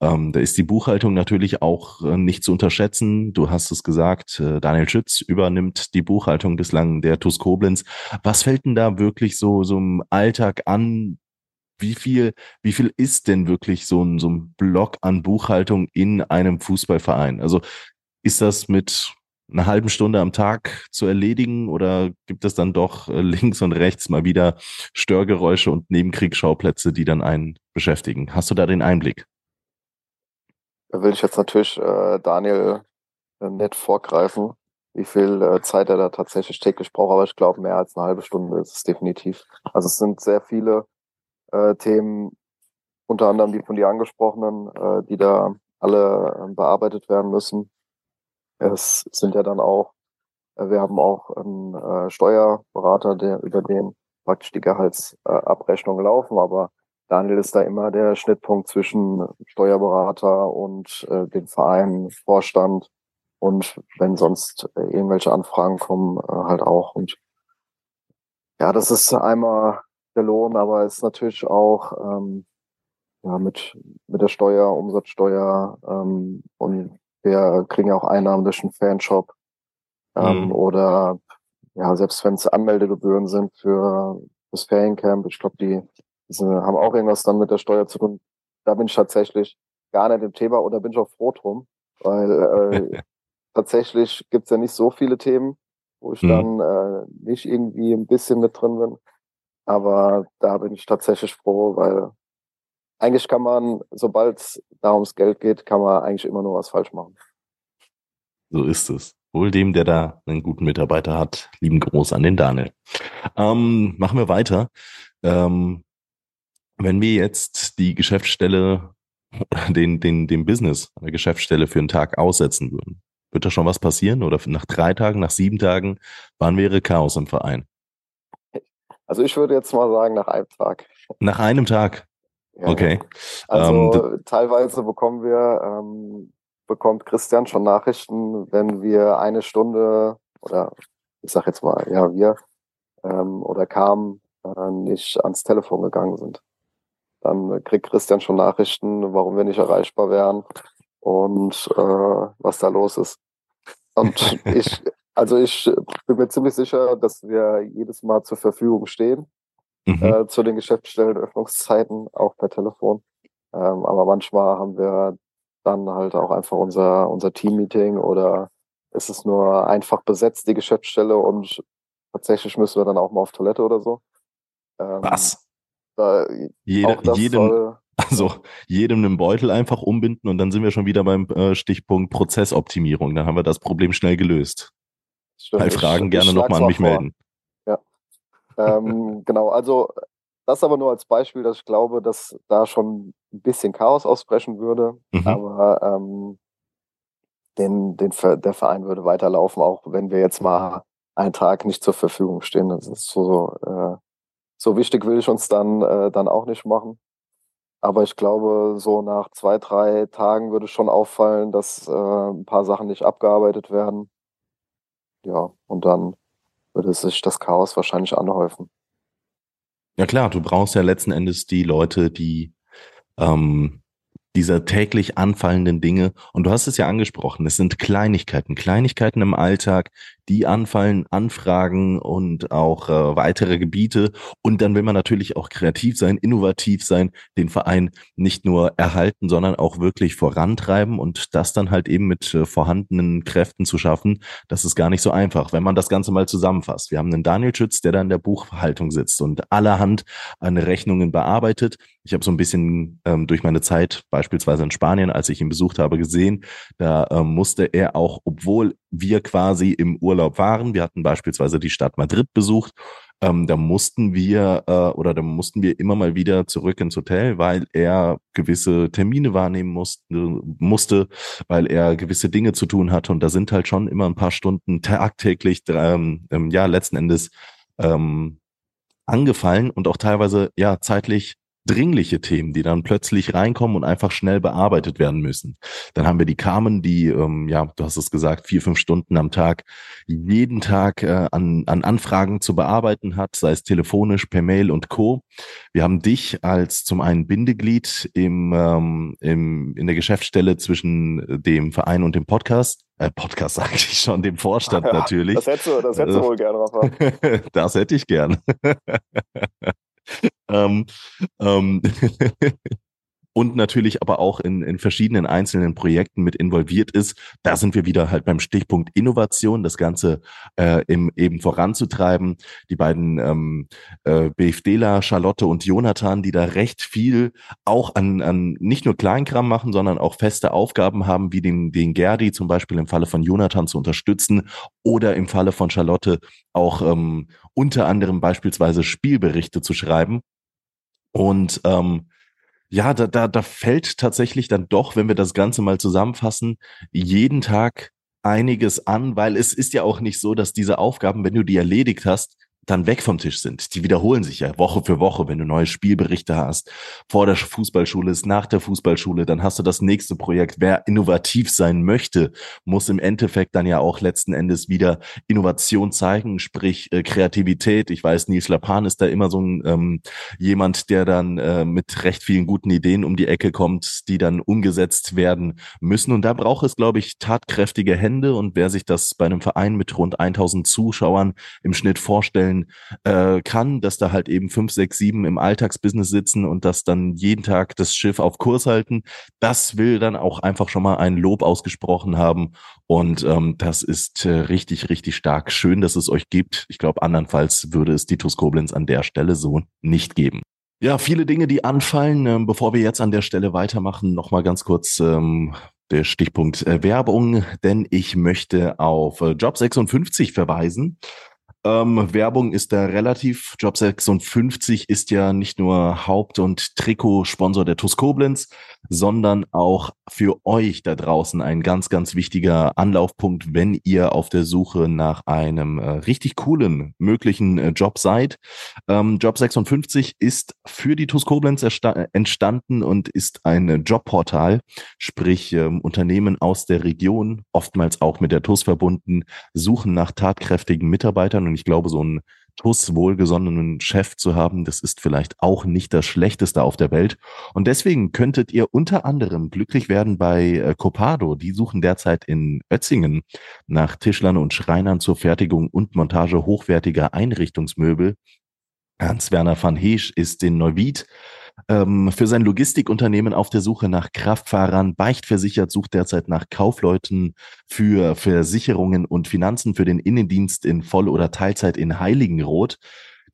Ähm, da ist die Buchhaltung natürlich auch äh, nicht zu unterschätzen. Du hast es gesagt, äh, Daniel Schütz übernimmt die Buchhaltung bislang der TuS Koblenz. Was fällt denn da wirklich so, so im Alltag an? Wie viel, wie viel ist denn wirklich so ein, so ein Block an Buchhaltung in einem Fußballverein? Also ist das mit einer halben Stunde am Tag zu erledigen oder gibt es dann doch äh, links und rechts mal wieder Störgeräusche und Nebenkriegsschauplätze, die dann einen beschäftigen? Hast du da den Einblick? Da will ich jetzt natürlich äh, Daniel äh, nett vorgreifen, wie viel äh, Zeit er da tatsächlich täglich braucht, aber ich glaube, mehr als eine halbe Stunde ist es definitiv. Also es sind sehr viele äh, Themen, unter anderem die von dir angesprochenen, äh, die da alle äh, bearbeitet werden müssen. Es sind ja dann auch, äh, wir haben auch einen äh, Steuerberater, der über den praktisch die Gehaltsabrechnungen laufen, aber Daniel ist da immer der Schnittpunkt zwischen Steuerberater und äh, dem Verein, Vorstand und wenn sonst äh, irgendwelche Anfragen kommen, äh, halt auch. Und ja, das ist einmal der Lohn, aber es ist natürlich auch ähm, ja, mit, mit der Steuer, Umsatzsteuer ähm, und wir kriegen ja auch Einnahmen durch einen Fanshop. Ähm, mhm. Oder ja, selbst wenn es Anmeldegebühren sind für das Feriencamp, ich glaube, die, die haben auch irgendwas dann mit der Steuer zu tun. Da bin ich tatsächlich gar nicht im Thema oder bin ich auch froh drum, weil äh, *laughs* tatsächlich gibt's ja nicht so viele Themen, wo ich mhm. dann äh, nicht irgendwie ein bisschen mit drin bin. Aber da bin ich tatsächlich froh, weil eigentlich kann man, sobald es da ums Geld geht, kann man eigentlich immer nur was falsch machen. So ist es. Wohl dem, der da einen guten Mitarbeiter hat. Lieben Gruß an den Daniel. Ähm, machen wir weiter. Ähm, wenn wir jetzt die Geschäftsstelle, *laughs* den, den, den Business, eine Geschäftsstelle für einen Tag aussetzen würden, wird da schon was passieren? Oder nach drei Tagen, nach sieben Tagen, wann wäre Chaos im Verein? Also ich würde jetzt mal sagen, nach einem Tag. Nach einem Tag? Okay. Also ähm, teilweise bekommen wir, ähm, bekommt Christian schon Nachrichten, wenn wir eine Stunde oder ich sag jetzt mal, ja, wir ähm, oder Kam äh, nicht ans Telefon gegangen sind. Dann kriegt Christian schon Nachrichten, warum wir nicht erreichbar wären und äh, was da los ist. Und *laughs* ich, also ich bin mir ziemlich sicher, dass wir jedes Mal zur Verfügung stehen mhm. äh, zu den Geschäftsstellenöffnungszeiten, auch per Telefon. Ähm, aber manchmal haben wir dann halt auch einfach unser, unser Team-Meeting oder ist es nur einfach besetzt, die Geschäftsstelle und tatsächlich müssen wir dann auch mal auf Toilette oder so. Ähm, Was? Da, Jede, jeden, Also jedem einen Beutel einfach umbinden und dann sind wir schon wieder beim äh, Stichpunkt Prozessoptimierung. Dann haben wir das Problem schnell gelöst. Stimmt, Bei Fragen ich, gerne nochmal an mich vor. melden. Ähm, genau, also das aber nur als Beispiel, dass ich glaube, dass da schon ein bisschen Chaos ausbrechen würde. Mhm. Aber ähm, den, den, der Verein würde weiterlaufen, auch wenn wir jetzt mal einen Tag nicht zur Verfügung stehen. Das ist so, äh, so wichtig will ich uns dann, äh, dann auch nicht machen. Aber ich glaube, so nach zwei, drei Tagen würde schon auffallen, dass äh, ein paar Sachen nicht abgearbeitet werden. Ja, und dann würde sich das Chaos wahrscheinlich anhäufen. Ja klar, du brauchst ja letzten Endes die Leute, die ähm, dieser täglich anfallenden Dinge. Und du hast es ja angesprochen, es sind Kleinigkeiten, Kleinigkeiten im Alltag, die anfallen, Anfragen und auch äh, weitere Gebiete. Und dann will man natürlich auch kreativ sein, innovativ sein, den Verein nicht nur erhalten, sondern auch wirklich vorantreiben und das dann halt eben mit äh, vorhandenen Kräften zu schaffen. Das ist gar nicht so einfach, wenn man das Ganze mal zusammenfasst. Wir haben einen Daniel Schütz, der da in der Buchhaltung sitzt und allerhand an Rechnungen bearbeitet. Ich habe so ein bisschen ähm, durch meine Zeit beispielsweise in Spanien, als ich ihn besucht habe, gesehen, da ähm, musste er auch, obwohl wir quasi im Urlaub waren. Wir hatten beispielsweise die Stadt Madrid besucht. Ähm, da mussten wir äh, oder da mussten wir immer mal wieder zurück ins Hotel, weil er gewisse Termine wahrnehmen musste, musste, weil er gewisse Dinge zu tun hatte. Und da sind halt schon immer ein paar Stunden tagtäglich, ähm, ja, letzten Endes ähm, angefallen und auch teilweise ja zeitlich dringliche Themen, die dann plötzlich reinkommen und einfach schnell bearbeitet werden müssen. Dann haben wir die Carmen, die, ähm, ja, du hast es gesagt, vier, fünf Stunden am Tag, jeden Tag äh, an, an Anfragen zu bearbeiten hat, sei es telefonisch, per Mail und Co. Wir haben dich als zum einen Bindeglied im, ähm, im, in der Geschäftsstelle zwischen dem Verein und dem Podcast. Äh, Podcast *laughs* sage ich schon, dem Vorstand ja, *laughs* natürlich. Das hättest du, das hättest du wohl gerne, Rafa. *laughs* das hätte ich gern. Ähm, ähm, *laughs* und natürlich aber auch in, in verschiedenen einzelnen Projekten mit involviert ist. Da sind wir wieder halt beim Stichpunkt Innovation, das Ganze äh, im, eben voranzutreiben. Die beiden ähm, äh, BFDler, Charlotte und Jonathan, die da recht viel auch an, an nicht nur Kleinkram machen, sondern auch feste Aufgaben haben, wie den, den Gerdi zum Beispiel im Falle von Jonathan zu unterstützen oder im Falle von Charlotte auch ähm, unter anderem beispielsweise Spielberichte zu schreiben. Und ähm, ja, da, da, da fällt tatsächlich dann doch, wenn wir das Ganze mal zusammenfassen, jeden Tag einiges an, weil es ist ja auch nicht so, dass diese Aufgaben, wenn du die erledigt hast, dann weg vom Tisch sind. Die wiederholen sich ja Woche für Woche, wenn du neue Spielberichte hast. Vor der Fußballschule ist nach der Fußballschule, dann hast du das nächste Projekt. Wer innovativ sein möchte, muss im Endeffekt dann ja auch letzten Endes wieder Innovation zeigen, sprich äh, Kreativität. Ich weiß, Nils Lapan ist da immer so ein ähm, jemand, der dann äh, mit recht vielen guten Ideen um die Ecke kommt, die dann umgesetzt werden müssen. Und da braucht es, glaube ich, tatkräftige Hände. Und wer sich das bei einem Verein mit rund 1000 Zuschauern im Schnitt vorstellen sein äh, kann, dass da halt eben fünf, sechs, sieben im Alltagsbusiness sitzen und das dann jeden Tag das Schiff auf Kurs halten. Das will dann auch einfach schon mal ein Lob ausgesprochen haben. Und ähm, das ist äh, richtig, richtig stark. Schön, dass es euch gibt. Ich glaube, andernfalls würde es Titus Koblenz an der Stelle so nicht geben. Ja, viele Dinge, die anfallen. Ähm, bevor wir jetzt an der Stelle weitermachen, nochmal ganz kurz ähm, der Stichpunkt äh, Werbung, denn ich möchte auf äh, Job 56 verweisen. Ähm, Werbung ist da relativ. Job 56 ist ja nicht nur Haupt- und Trikotsponsor der TuS Koblenz, sondern auch für euch da draußen ein ganz, ganz wichtiger Anlaufpunkt, wenn ihr auf der Suche nach einem äh, richtig coolen möglichen äh, Job seid. Ähm, Job 56 ist für die TuS Koblenz entstanden und ist ein Jobportal, sprich ähm, Unternehmen aus der Region, oftmals auch mit der TuS verbunden, suchen nach tatkräftigen Mitarbeitern und ich glaube, so ein TUS wohlgesonnenen Chef zu haben, das ist vielleicht auch nicht das Schlechteste auf der Welt. Und deswegen könntet ihr unter anderem glücklich werden bei äh, Copado. Die suchen derzeit in Ötzingen nach Tischlern und Schreinern zur Fertigung und Montage hochwertiger Einrichtungsmöbel. Hans-Werner van Heesch ist in Neuwied ähm, für sein Logistikunternehmen auf der Suche nach Kraftfahrern. Beichtversichert sucht derzeit nach Kaufleuten für Versicherungen und Finanzen für den Innendienst in Voll- oder Teilzeit in Heiligenroth.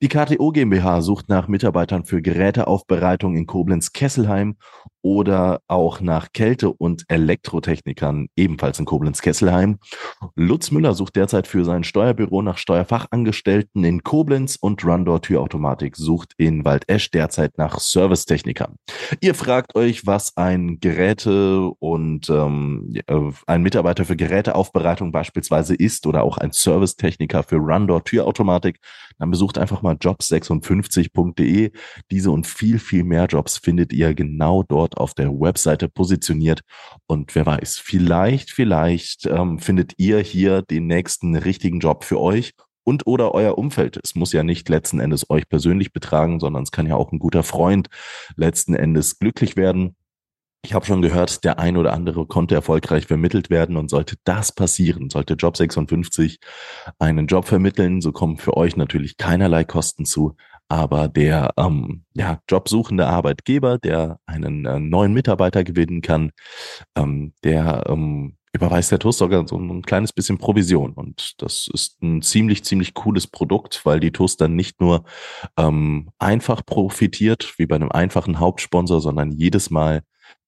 Die KTO GmbH sucht nach Mitarbeitern für Geräteaufbereitung in Koblenz-Kesselheim oder auch nach Kälte- und Elektrotechnikern, ebenfalls in Koblenz-Kesselheim. Lutz Müller sucht derzeit für sein Steuerbüro nach Steuerfachangestellten in Koblenz und Rundor Türautomatik sucht in Waldesch derzeit nach Servicetechnikern. Ihr fragt euch, was ein Geräte- und ähm, äh, ein Mitarbeiter für Geräteaufbereitung beispielsweise ist oder auch ein Servicetechniker für Rundor Türautomatik, dann besucht einfach mal jobs56.de. Diese und viel, viel mehr Jobs findet ihr genau dort auf der Webseite positioniert. Und wer weiß, vielleicht, vielleicht ähm, findet ihr hier den nächsten richtigen Job für euch und oder euer Umfeld. Es muss ja nicht letzten Endes euch persönlich betragen, sondern es kann ja auch ein guter Freund letzten Endes glücklich werden. Ich habe schon gehört, der ein oder andere konnte erfolgreich vermittelt werden und sollte das passieren, sollte Job 56 einen Job vermitteln, so kommen für euch natürlich keinerlei Kosten zu, aber der ähm, ja, jobsuchende Arbeitgeber, der einen äh, neuen Mitarbeiter gewinnen kann, ähm, der ähm, überweist der TUS sogar so ein kleines bisschen Provision. Und das ist ein ziemlich, ziemlich cooles Produkt, weil die TUS dann nicht nur ähm, einfach profitiert, wie bei einem einfachen Hauptsponsor, sondern jedes Mal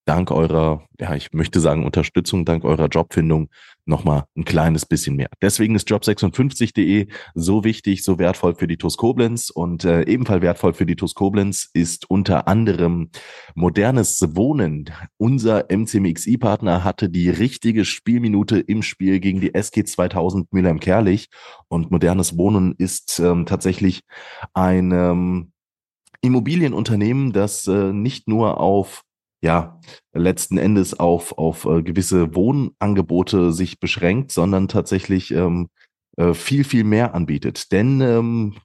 dank eurer, ja, ich möchte sagen Unterstützung, dank eurer Jobfindung nochmal ein kleines bisschen mehr. Deswegen ist job56.de so wichtig, so wertvoll für die TUS Koblenz und äh, ebenfalls wertvoll für die TUS Koblenz ist unter anderem modernes Wohnen. Unser MCMXI-Partner hatte die richtige Spielminute im Spiel gegen die SG 2000 Mülheim-Kerlich und modernes Wohnen ist ähm, tatsächlich ein ähm, Immobilienunternehmen, das äh, nicht nur auf ja, letzten Endes auf, auf äh, gewisse Wohnangebote sich beschränkt, sondern tatsächlich ähm, äh, viel, viel mehr anbietet. Denn ähm,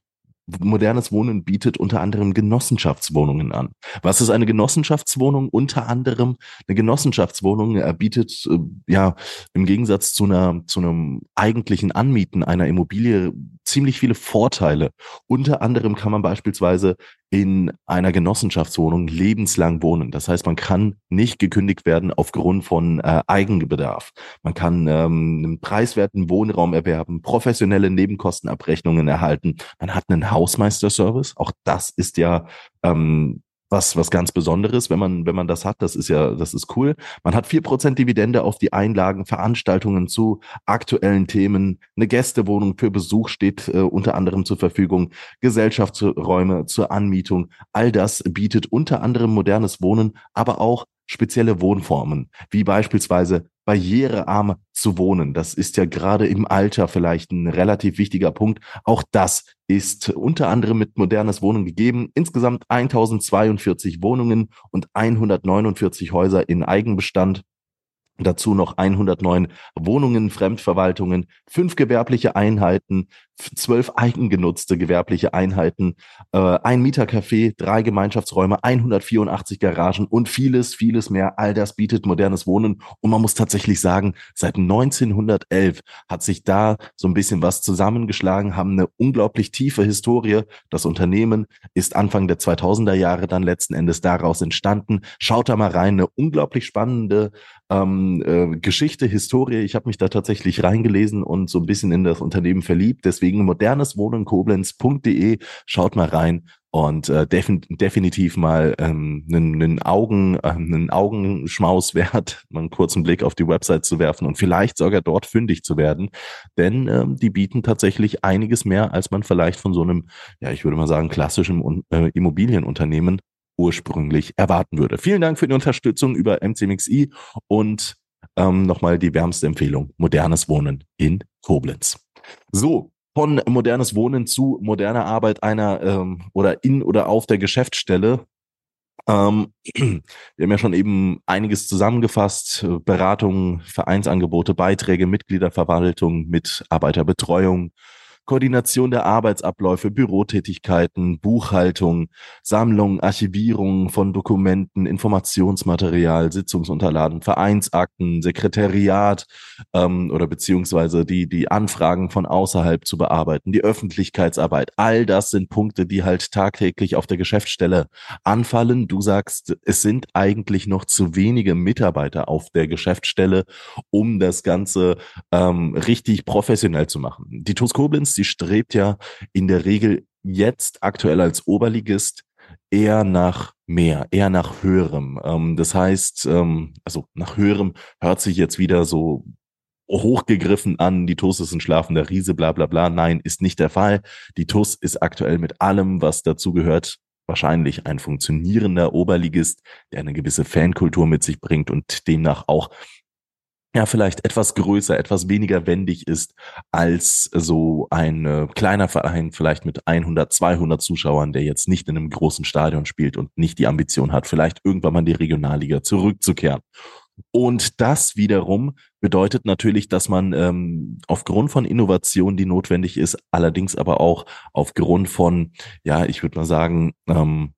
modernes Wohnen bietet unter anderem Genossenschaftswohnungen an. Was ist eine Genossenschaftswohnung? Unter anderem eine Genossenschaftswohnung äh, bietet äh, ja im Gegensatz zu einer zu einem eigentlichen Anmieten einer Immobilie ziemlich viele Vorteile. Unter anderem kann man beispielsweise in einer Genossenschaftswohnung lebenslang wohnen. Das heißt, man kann nicht gekündigt werden aufgrund von äh, Eigenbedarf. Man kann ähm, einen preiswerten Wohnraum erwerben, professionelle Nebenkostenabrechnungen erhalten. Man hat einen Hausmeisterservice. Auch das ist ja ähm, was, was ganz Besonderes, wenn man, wenn man das hat. Das ist ja, das ist cool. Man hat vier Prozent Dividende auf die Einlagen, Veranstaltungen zu aktuellen Themen. Eine Gästewohnung für Besuch steht äh, unter anderem zur Verfügung. Gesellschaftsräume zur Anmietung. All das bietet unter anderem modernes Wohnen, aber auch spezielle Wohnformen, wie beispielsweise barrierearm zu wohnen. Das ist ja gerade im Alter vielleicht ein relativ wichtiger Punkt. Auch das ist unter anderem mit modernes Wohnen gegeben. Insgesamt 1042 Wohnungen und 149 Häuser in Eigenbestand. Dazu noch 109 Wohnungen, Fremdverwaltungen, fünf gewerbliche Einheiten, zwölf eigengenutzte gewerbliche Einheiten, äh, ein Mietercafé, drei Gemeinschaftsräume, 184 Garagen und vieles, vieles mehr. All das bietet modernes Wohnen. Und man muss tatsächlich sagen, seit 1911 hat sich da so ein bisschen was zusammengeschlagen, haben eine unglaublich tiefe Historie. Das Unternehmen ist Anfang der 2000er Jahre dann letzten Endes daraus entstanden. Schaut da mal rein, eine unglaublich spannende ähm, äh, Geschichte, Historie. Ich habe mich da tatsächlich reingelesen und so ein bisschen in das Unternehmen verliebt. Deswegen moderneswohnenkoblenz.de. Schaut mal rein und äh, defin definitiv mal ähm, einen, einen Augen äh, einen Augenschmaus wert, *laughs* mal einen kurzen Blick auf die Website zu werfen und vielleicht sogar dort fündig zu werden, denn ähm, die bieten tatsächlich einiges mehr, als man vielleicht von so einem, ja ich würde mal sagen klassischen äh, Immobilienunternehmen ursprünglich erwarten würde. Vielen Dank für die Unterstützung über MCMXI und ähm, nochmal die wärmste Empfehlung, modernes Wohnen in Koblenz. So, von modernes Wohnen zu moderner Arbeit einer ähm, oder in oder auf der Geschäftsstelle. Ähm, *clears throat* wir haben ja schon eben einiges zusammengefasst, Beratungen, Vereinsangebote, Beiträge, Mitgliederverwaltung, Mitarbeiterbetreuung, Koordination der Arbeitsabläufe, Bürotätigkeiten, Buchhaltung, Sammlung, Archivierung von Dokumenten, Informationsmaterial, Sitzungsunterlagen, Vereinsakten, Sekretariat ähm, oder beziehungsweise die, die Anfragen von außerhalb zu bearbeiten, die Öffentlichkeitsarbeit. All das sind Punkte, die halt tagtäglich auf der Geschäftsstelle anfallen. Du sagst, es sind eigentlich noch zu wenige Mitarbeiter auf der Geschäftsstelle, um das Ganze ähm, richtig professionell zu machen. Die TUS Koblenz sie strebt ja in der Regel jetzt aktuell als Oberligist eher nach mehr, eher nach höherem. Ähm, das heißt, ähm, also nach höherem hört sich jetzt wieder so hochgegriffen an, die TUS ist ein schlafender Riese, bla bla bla. Nein, ist nicht der Fall. Die TUS ist aktuell mit allem, was dazu gehört, wahrscheinlich ein funktionierender Oberligist, der eine gewisse Fankultur mit sich bringt und demnach auch ja vielleicht etwas größer, etwas weniger wendig ist als so ein äh, kleiner Verein, vielleicht mit 100, 200 Zuschauern, der jetzt nicht in einem großen Stadion spielt und nicht die Ambition hat, vielleicht irgendwann mal in die Regionalliga zurückzukehren. Und das wiederum bedeutet natürlich, dass man ähm, aufgrund von Innovation, die notwendig ist, allerdings aber auch aufgrund von, ja, ich würde mal sagen, ähm,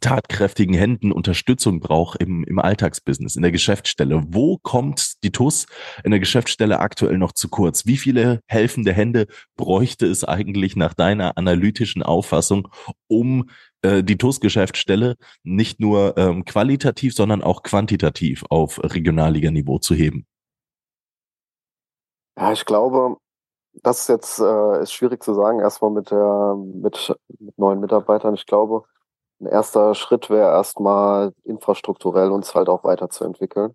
tatkräftigen Händen Unterstützung braucht im, im Alltagsbusiness, in der Geschäftsstelle. Wo kommt die TUS in der Geschäftsstelle aktuell noch zu kurz? Wie viele helfende Hände bräuchte es eigentlich nach deiner analytischen Auffassung, um äh, die TUS-Geschäftsstelle nicht nur ähm, qualitativ, sondern auch quantitativ auf Regionalliganiveau zu heben? Ja, ich glaube, das ist jetzt äh, ist schwierig zu sagen, erstmal mit der mit, mit neuen Mitarbeitern. Ich glaube, ein erster Schritt wäre erstmal infrastrukturell uns halt auch weiterzuentwickeln.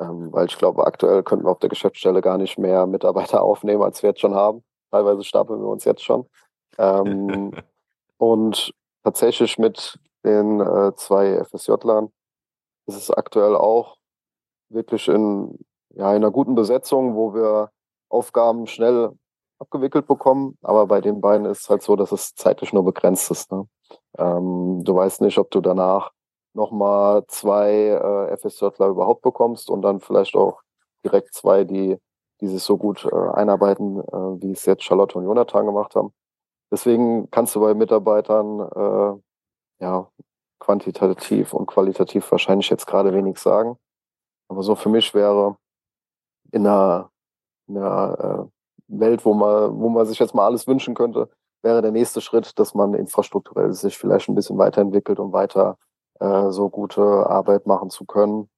Ähm, weil ich glaube, aktuell könnten wir auf der Geschäftsstelle gar nicht mehr Mitarbeiter *laughs* aufnehmen, als wir jetzt schon haben. Teilweise stapeln wir uns jetzt schon. Ähm, *laughs* und tatsächlich mit den äh, zwei FSJ-Lern ist es aktuell auch wirklich in, ja, in einer guten Besetzung, wo wir Aufgaben schnell abgewickelt bekommen. Aber bei den beiden ist es halt so, dass es zeitlich nur begrenzt ist. Ne? Ähm, du weißt nicht, ob du danach nochmal zwei äh, FSJler überhaupt bekommst und dann vielleicht auch direkt zwei, die, die sich so gut äh, einarbeiten, äh, wie es jetzt Charlotte und Jonathan gemacht haben. Deswegen kannst du bei Mitarbeitern äh, ja quantitativ und qualitativ wahrscheinlich jetzt gerade wenig sagen. Aber so für mich wäre in einer, in einer äh, Welt, wo man, wo man sich jetzt mal alles wünschen könnte, wäre der nächste Schritt, dass man infrastrukturell sich vielleicht ein bisschen weiterentwickelt, um weiter äh, so gute Arbeit machen zu können,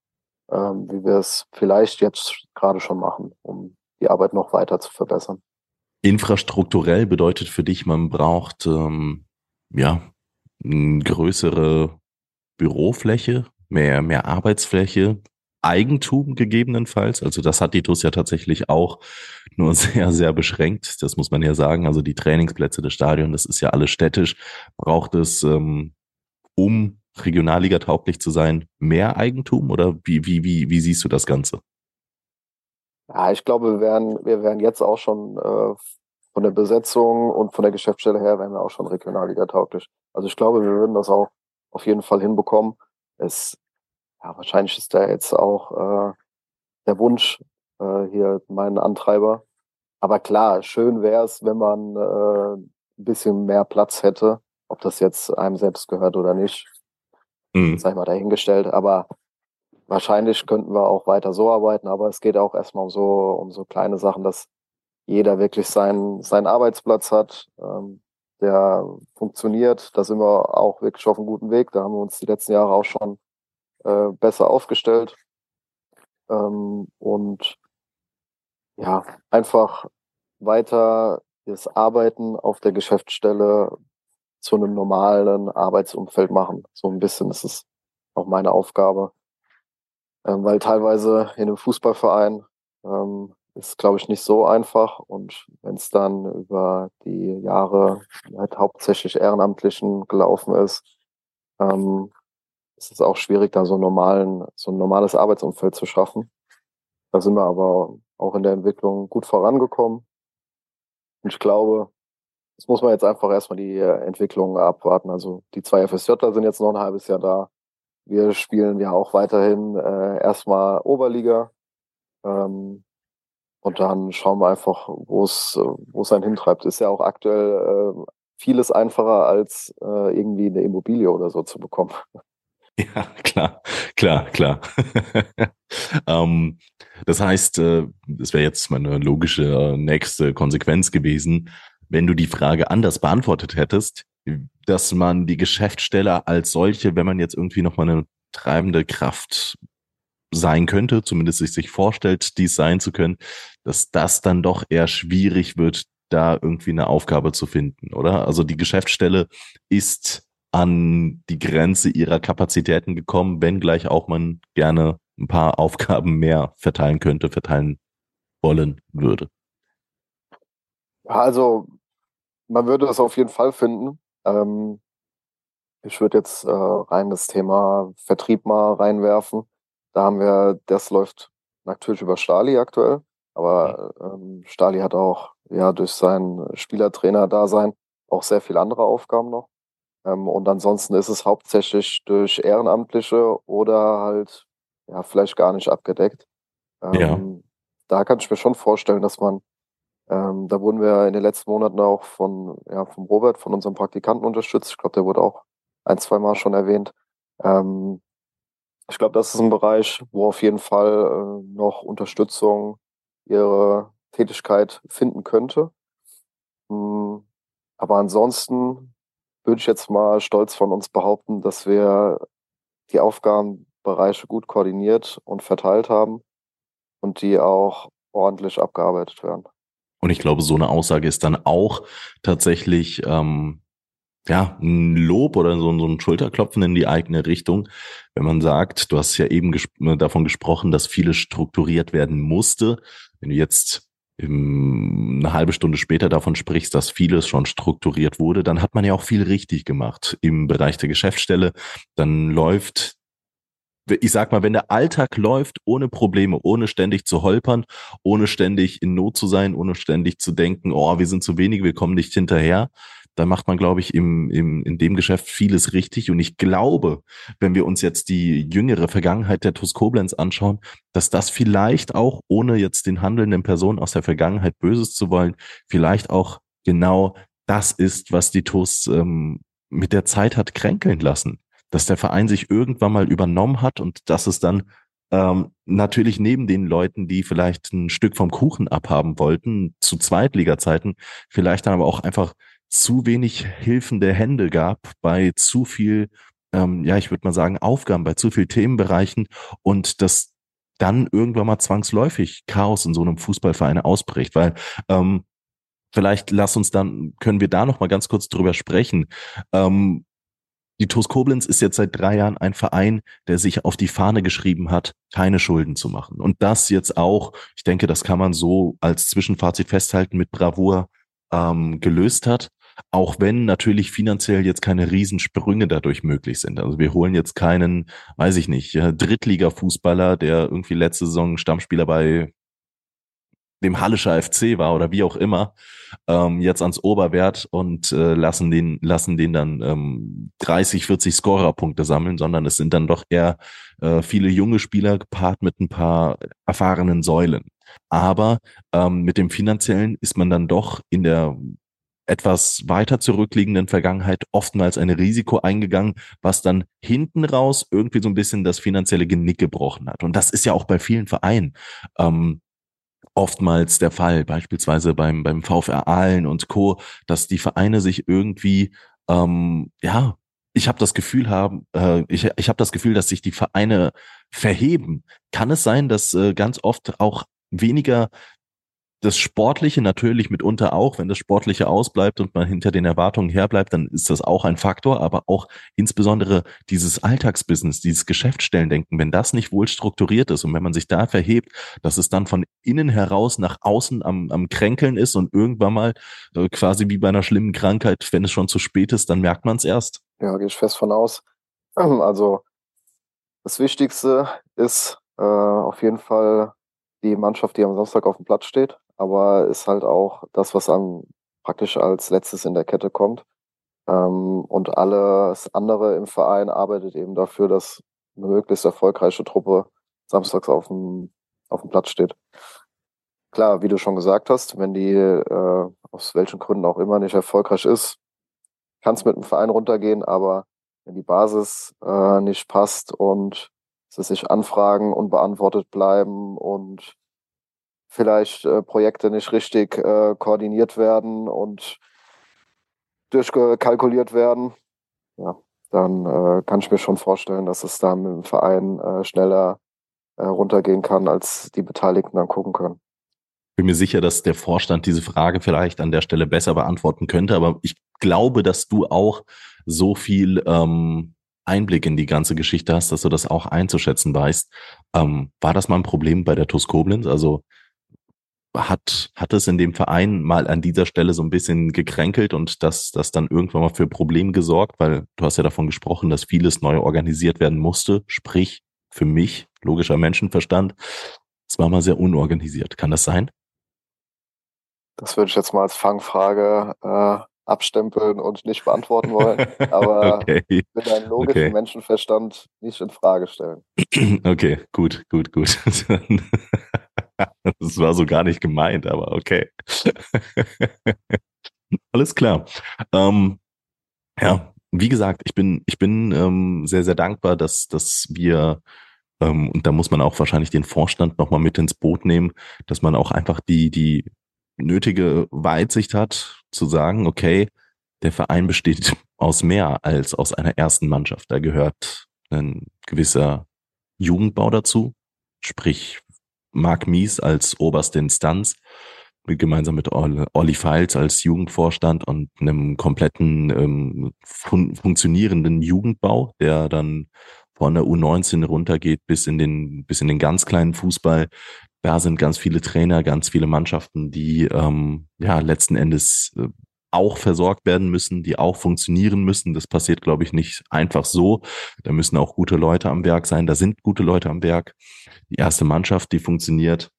ähm, wie wir es vielleicht jetzt gerade schon machen, um die Arbeit noch weiter zu verbessern. Infrastrukturell bedeutet für dich, man braucht ähm, ja eine größere Bürofläche, mehr, mehr Arbeitsfläche, Eigentum gegebenenfalls. Also das hat die TUS ja tatsächlich auch nur *laughs* sehr, sehr beschränkt. Das muss man ja sagen. Also die Trainingsplätze des Stadions, das ist ja alles städtisch. Braucht es, ähm, um Regionalliga tauglich zu sein, mehr Eigentum oder wie, wie, wie, wie siehst du das Ganze? Ja, ich glaube, wir wären, wir wären jetzt auch schon äh, von der Besetzung und von der Geschäftsstelle her wären wir auch schon Regionalliga tauglich. Also ich glaube, wir würden das auch auf jeden Fall hinbekommen. Es ja, wahrscheinlich ist da jetzt auch äh, der Wunsch äh, hier mein Antreiber. Aber klar, schön wäre es, wenn man äh, ein bisschen mehr Platz hätte, ob das jetzt einem selbst gehört oder nicht. Mhm. Sei mal dahingestellt. Aber wahrscheinlich könnten wir auch weiter so arbeiten. Aber es geht auch erstmal um so, um so kleine Sachen, dass jeder wirklich seinen, seinen Arbeitsplatz hat, ähm, der funktioniert. Da sind wir auch wirklich auf einem guten Weg. Da haben wir uns die letzten Jahre auch schon äh, besser aufgestellt. Ähm, und ja, einfach weiter das Arbeiten auf der Geschäftsstelle zu einem normalen Arbeitsumfeld machen. So ein bisschen ist auch meine Aufgabe. Ähm, weil teilweise in einem Fußballverein ähm, ist, glaube ich, nicht so einfach. Und wenn es dann über die Jahre halt hauptsächlich Ehrenamtlichen gelaufen ist, ähm, ist es auch schwierig, da so, normalen, so ein normales Arbeitsumfeld zu schaffen. Da sind wir aber auch in der Entwicklung gut vorangekommen. Und ich glaube, das muss man jetzt einfach erstmal die äh, Entwicklung abwarten. Also die zwei FSJler sind jetzt noch ein halbes Jahr da. Wir spielen ja auch weiterhin äh, erstmal Oberliga. Ähm, und dann schauen wir einfach, wo es wo es einen hintreibt. Ist ja auch aktuell äh, vieles einfacher, als äh, irgendwie eine Immobilie oder so zu bekommen. *laughs* Ja, klar, klar, klar. *laughs* ähm, das heißt, äh, das wäre jetzt meine logische äh, nächste Konsequenz gewesen, wenn du die Frage anders beantwortet hättest, dass man die Geschäftsstelle als solche, wenn man jetzt irgendwie nochmal eine treibende Kraft sein könnte, zumindest sich, sich vorstellt, dies sein zu können, dass das dann doch eher schwierig wird, da irgendwie eine Aufgabe zu finden, oder? Also die Geschäftsstelle ist an die Grenze ihrer Kapazitäten gekommen, wenngleich auch man gerne ein paar *laughs* Aufgaben mehr verteilen könnte, verteilen wollen würde. Also man würde das auf jeden Fall finden. Ähm, ich würde jetzt äh, rein das Thema Vertrieb mal reinwerfen. Da haben wir, das läuft natürlich über Stali aktuell, aber ähm, Stali hat auch ja durch sein Spielertrainer-Dasein auch sehr viele andere Aufgaben noch. Ähm, und ansonsten ist es hauptsächlich durch Ehrenamtliche oder halt ja vielleicht gar nicht abgedeckt. Ähm, ja. Da kann ich mir schon vorstellen, dass man, ähm, da wurden wir in den letzten Monaten auch von, ja, vom Robert, von unserem Praktikanten unterstützt. Ich glaube, der wurde auch ein, zwei Mal schon erwähnt. Ähm, ich glaube, das ist ein Bereich, wo auf jeden Fall äh, noch Unterstützung ihre Tätigkeit finden könnte. Hm, aber ansonsten würde ich jetzt mal stolz von uns behaupten, dass wir die Aufgabenbereiche gut koordiniert und verteilt haben und die auch ordentlich abgearbeitet werden. Und ich glaube, so eine Aussage ist dann auch tatsächlich ähm, ja, ein Lob oder so, so ein Schulterklopfen in die eigene Richtung, wenn man sagt, du hast ja eben gesp davon gesprochen, dass vieles strukturiert werden musste. Wenn du jetzt eine halbe Stunde später davon sprichst, dass vieles schon strukturiert wurde, dann hat man ja auch viel richtig gemacht im Bereich der Geschäftsstelle. Dann läuft ich sag mal, wenn der Alltag läuft ohne Probleme, ohne ständig zu holpern, ohne ständig in Not zu sein, ohne ständig zu denken, oh, wir sind zu wenig, wir kommen nicht hinterher, da macht man, glaube ich, im, im, in dem Geschäft vieles richtig. Und ich glaube, wenn wir uns jetzt die jüngere Vergangenheit der TUS Koblenz anschauen, dass das vielleicht auch, ohne jetzt den handelnden Personen aus der Vergangenheit Böses zu wollen, vielleicht auch genau das ist, was die TUS ähm, mit der Zeit hat kränkeln lassen. Dass der Verein sich irgendwann mal übernommen hat und dass es dann ähm, natürlich neben den Leuten, die vielleicht ein Stück vom Kuchen abhaben wollten, zu Zweitliga-Zeiten, vielleicht dann aber auch einfach zu wenig hilfende Hände gab bei zu viel, ähm, ja, ich würde mal sagen, Aufgaben, bei zu viel Themenbereichen und das dann irgendwann mal zwangsläufig Chaos in so einem Fußballverein ausbricht, weil ähm, vielleicht lass uns dann, können wir da noch mal ganz kurz drüber sprechen. Ähm, die TuS Koblenz ist jetzt seit drei Jahren ein Verein, der sich auf die Fahne geschrieben hat, keine Schulden zu machen. Und das jetzt auch, ich denke, das kann man so als Zwischenfazit festhalten, mit Bravour ähm, gelöst hat. Auch wenn natürlich finanziell jetzt keine Riesensprünge dadurch möglich sind. Also wir holen jetzt keinen, weiß ich nicht, Drittliga-Fußballer, der irgendwie letzte Saison Stammspieler bei dem Hallischer FC war oder wie auch immer, ähm, jetzt ans Oberwert und äh, lassen den, lassen den dann ähm, 30, 40 Scorerpunkte sammeln, sondern es sind dann doch eher äh, viele junge Spieler gepaart mit ein paar erfahrenen Säulen. Aber ähm, mit dem finanziellen ist man dann doch in der etwas weiter zurückliegenden Vergangenheit oftmals ein Risiko eingegangen, was dann hinten raus irgendwie so ein bisschen das finanzielle Genick gebrochen hat. Und das ist ja auch bei vielen Vereinen ähm, oftmals der Fall, beispielsweise beim, beim VfR Aalen und Co., dass die Vereine sich irgendwie, ähm, ja, ich habe das Gefühl haben, äh, ich, ich habe das Gefühl, dass sich die Vereine verheben. Kann es sein, dass äh, ganz oft auch weniger das Sportliche natürlich mitunter auch, wenn das Sportliche ausbleibt und man hinter den Erwartungen herbleibt, dann ist das auch ein Faktor, aber auch insbesondere dieses Alltagsbusiness, dieses Geschäftsstellendenken, wenn das nicht wohl strukturiert ist und wenn man sich da verhebt, dass es dann von innen heraus nach außen am, am Kränkeln ist und irgendwann mal äh, quasi wie bei einer schlimmen Krankheit, wenn es schon zu spät ist, dann merkt man es erst. Ja, gehe ich fest von aus. *clears throat* Also das Wichtigste ist äh, auf jeden Fall die Mannschaft, die am Samstag auf dem Platz steht aber ist halt auch das, was am praktisch als letztes in der Kette kommt. Ähm, und alles andere im Verein arbeitet eben dafür, dass eine möglichst erfolgreiche Truppe samstags auf dem, auf dem Platz steht. Klar, wie du schon gesagt hast, wenn die äh, aus welchen Gründen auch immer nicht erfolgreich ist, kann es mit dem Verein runtergehen, aber wenn die Basis äh, nicht passt und sie sich Anfragen unbeantwortet bleiben und vielleicht äh, Projekte nicht richtig äh, koordiniert werden und durchkalkuliert werden, ja, dann äh, kann ich mir schon vorstellen, dass es da mit dem Verein äh, schneller äh, runtergehen kann, als die Beteiligten dann gucken können. bin mir sicher, dass der Vorstand diese Frage vielleicht an der Stelle besser beantworten könnte, aber ich glaube, dass du auch so viel ähm, Einblick in die ganze Geschichte hast, dass du das auch einzuschätzen weißt. Ähm, war das mal ein Problem bei der TuS Koblenz? Also hat, hat es in dem Verein mal an dieser Stelle so ein bisschen gekränkelt und das, das dann irgendwann mal für Probleme gesorgt, weil du hast ja davon gesprochen, dass vieles neu organisiert werden musste, sprich für mich, logischer Menschenverstand, es war mal sehr unorganisiert. Kann das sein? Das würde ich jetzt mal als Fangfrage äh, abstempeln und nicht beantworten wollen. *laughs* Aber okay. will einen logischen okay. Menschenverstand nicht in Frage stellen. *clears throat* Okay, gut, gut, gut. *laughs* *laughs* *laughs* Das war so gar nicht gemeint, aber okay. *laughs* Alles klar. Ähm, ja, wie gesagt, ich bin, ich bin ähm, sehr, sehr dankbar, dass, dass wir, ähm, und da muss man auch wahrscheinlich den Vorstand nochmal mit ins Boot nehmen, dass man auch einfach die, die nötige Weitsicht hat, zu sagen, okay, der Verein besteht *laughs* aus mehr als aus einer ersten Mannschaft. Da gehört ein gewisser Jugendbau dazu, sprich Marc Mies als oberste Instanz, gemeinsam mit Olli Feils als Jugendvorstand und einem kompletten ähm, fun funktionierenden Jugendbau, der dann von der U19 runtergeht bis in den bis in den ganz kleinen Fußball. Da sind ganz viele Trainer, ganz viele Mannschaften, die ähm, ja letzten Endes äh, auch versorgt werden müssen, die auch funktionieren müssen. Das passiert, glaube ich, nicht einfach so. Da müssen auch gute Leute am Werk sein. Da sind gute Leute am Werk. Die erste Mannschaft, die funktioniert,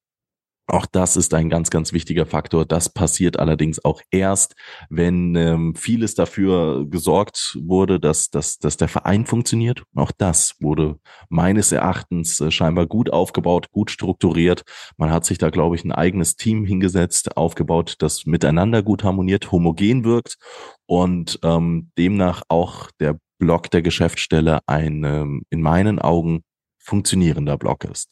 auch das ist ein ganz, ganz wichtiger Faktor. Das passiert allerdings auch erst, wenn ähm, vieles dafür gesorgt wurde, dass, dass, dass der Verein funktioniert. Auch das wurde meines Erachtens äh, scheinbar gut aufgebaut, gut strukturiert. Man hat sich da, glaube ich, ein eigenes Team hingesetzt, aufgebaut, das miteinander gut harmoniert, homogen wirkt und ähm, demnach auch der Block der Geschäftsstelle ein ähm, in meinen Augen funktionierender Block ist.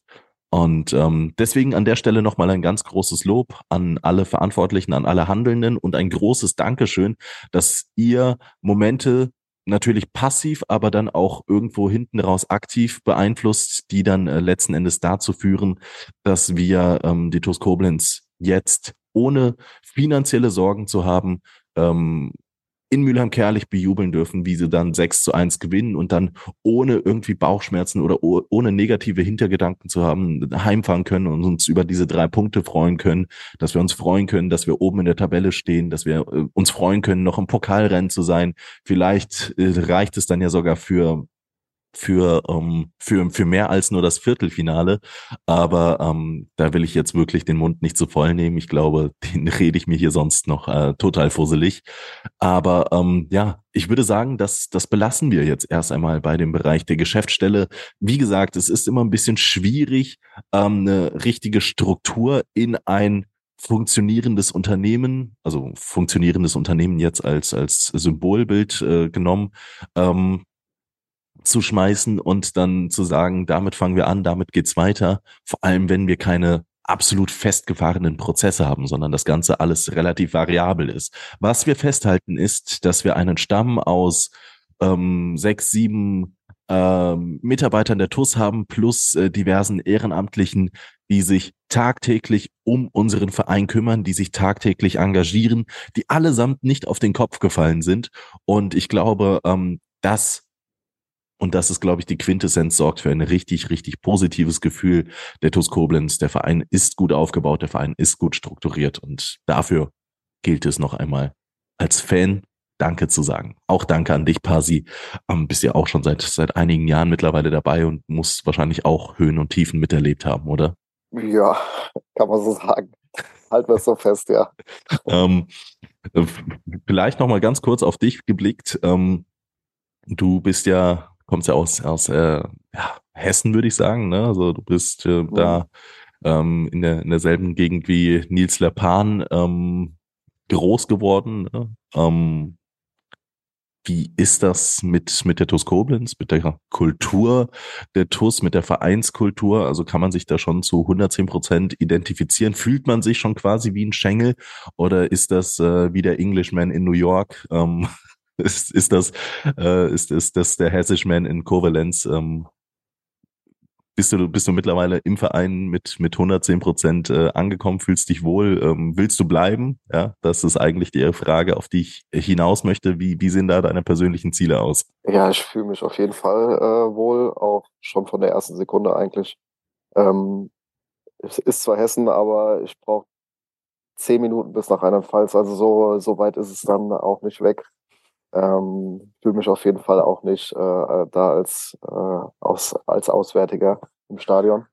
Und ähm, deswegen an der Stelle nochmal ein ganz großes Lob an alle Verantwortlichen, an alle Handelnden und ein großes Dankeschön, dass ihr Momente natürlich passiv, aber dann auch irgendwo hinten raus aktiv beeinflusst, die dann äh, letzten Endes dazu führen, dass wir ähm, die TuS Koblenz jetzt ohne finanzielle Sorgen zu haben, ähm, in Mülheim-Kerlich bejubeln dürfen, wie sie dann 6 zu 1 gewinnen und dann ohne irgendwie Bauchschmerzen oder ohne negative Hintergedanken zu haben, heimfahren können und uns über diese drei Punkte freuen können, dass wir uns freuen können, dass wir oben in der Tabelle stehen, dass wir äh, uns freuen können, noch im Pokalrennen zu sein. Vielleicht äh, reicht es dann ja sogar für für, ähm, für, für mehr als nur das Viertelfinale. Aber ähm, da will ich jetzt wirklich den Mund nicht zu voll nehmen. Ich glaube, *laughs* den rede ich mir hier sonst noch äh, total fusselig. Aber ähm, ja, ich würde sagen, dass das belassen wir jetzt erst einmal bei dem Bereich der Geschäftsstelle. Wie gesagt, es ist immer ein bisschen schwierig, ähm, eine richtige Struktur in ein funktionierendes Unternehmen, also funktionierendes Unternehmen jetzt als als Symbolbild äh, genommen, ähm, zu schmeißen und dann zu sagen, damit fangen wir an, damit geht's weiter. Vor allem, wenn wir keine absolut festgefahrenen Prozesse haben, sondern das Ganze alles relativ variabel ist. Was wir festhalten ist, dass wir einen Stamm aus ähm, sechs, sieben ähm, Mitarbeitern der TUS haben, plus äh, diversen Ehrenamtlichen, die sich tagtäglich um unseren Verein kümmern, die sich tagtäglich engagieren, die allesamt nicht auf den Kopf gefallen sind. Und ich glaube, ähm, das und das ist, glaube ich, die Quintessenz sorgt für ein richtig, richtig positives Gefühl der TuS Koblenz. Der Verein ist gut aufgebaut, der Verein ist gut strukturiert und dafür gilt es noch einmal als Fan Danke zu sagen. Auch danke an dich, Pasi. Ähm, bist ja auch schon seit, seit einigen Jahren mittlerweile dabei und musst wahrscheinlich auch Höhen und Tiefen miterlebt haben, oder? Ja, kann man so sagen. Halten wir es so fest, ja. *laughs* ähm, äh, vielleicht noch mal ganz kurz auf dich geblickt. Ähm, du bist ja kommst ja aus, aus äh, ja, Hessen, würde ich sagen. Ne? Also du bist äh, mhm. da ähm, in, der, in derselben Gegend wie Nils Lepan ähm, groß geworden. Ne? Ähm, wie ist das mit, mit der TUS Koblenz, mit der Kultur der TUS, mit der Vereinskultur? Also kann man sich da schon zu 110 Prozent identifizieren? Fühlt man sich schon quasi wie ein Schengel oder ist das äh, wie der Englishman in New York? Ähm, *laughs* ist, ist das, äh, ist, ist das der Hessischman in Kovalenz? Ähm, bist du, bist du mittlerweile im Verein mit, mit 110 Prozent äh, angekommen, fühlst dich wohl, ähm, willst du bleiben? Ja, das ist eigentlich die Frage, auf die ich hinaus möchte. Wie, wie sehen da deine persönlichen Ziele aus? Ja, ich fühle mich auf jeden Fall äh, wohl, auch schon von der ersten Sekunde eigentlich. Ähm, es ist zwar Hessen, aber ich brauche zehn Minuten bis nach Rheinland-Pfalz, also so, so weit ist es dann auch nicht weg. Ähm, fühle mich auf jeden Fall auch nicht äh, da als, äh, aus, als Auswärtiger im Stadion.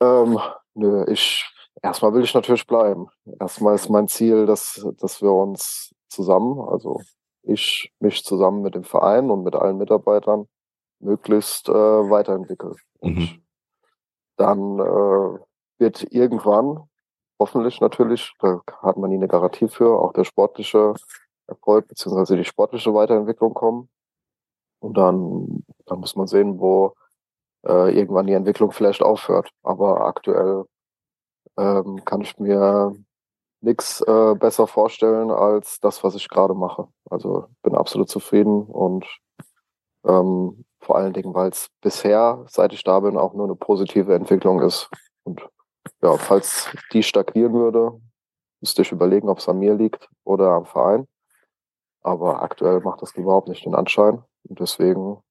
Ähm, nö, ich erstmal will ich natürlich bleiben. Erstmal ist mein Ziel, dass, dass wir uns zusammen, also ich mich zusammen mit dem Verein und mit allen Mitarbeitern möglichst äh, weiterentwickeln. Und mhm. dann äh, wird irgendwann, hoffentlich natürlich, da hat man nie eine Garantie für, auch der sportliche Erfolg beziehungsweise die sportliche Weiterentwicklung kommen. Und dann, dann muss man sehen, wo äh, irgendwann die Entwicklung vielleicht aufhört. Aber aktuell ähm, kann ich mir nichts äh, besser vorstellen als das, was ich gerade mache. Also bin absolut zufrieden und ähm, vor allen Dingen, weil es bisher, seit ich da bin, auch nur eine positive Entwicklung ist. Und ja, falls die stagnieren würde, müsste ich überlegen, ob es an mir liegt oder am Verein. Aber aktuell macht das überhaupt nicht den Anschein. Und deswegen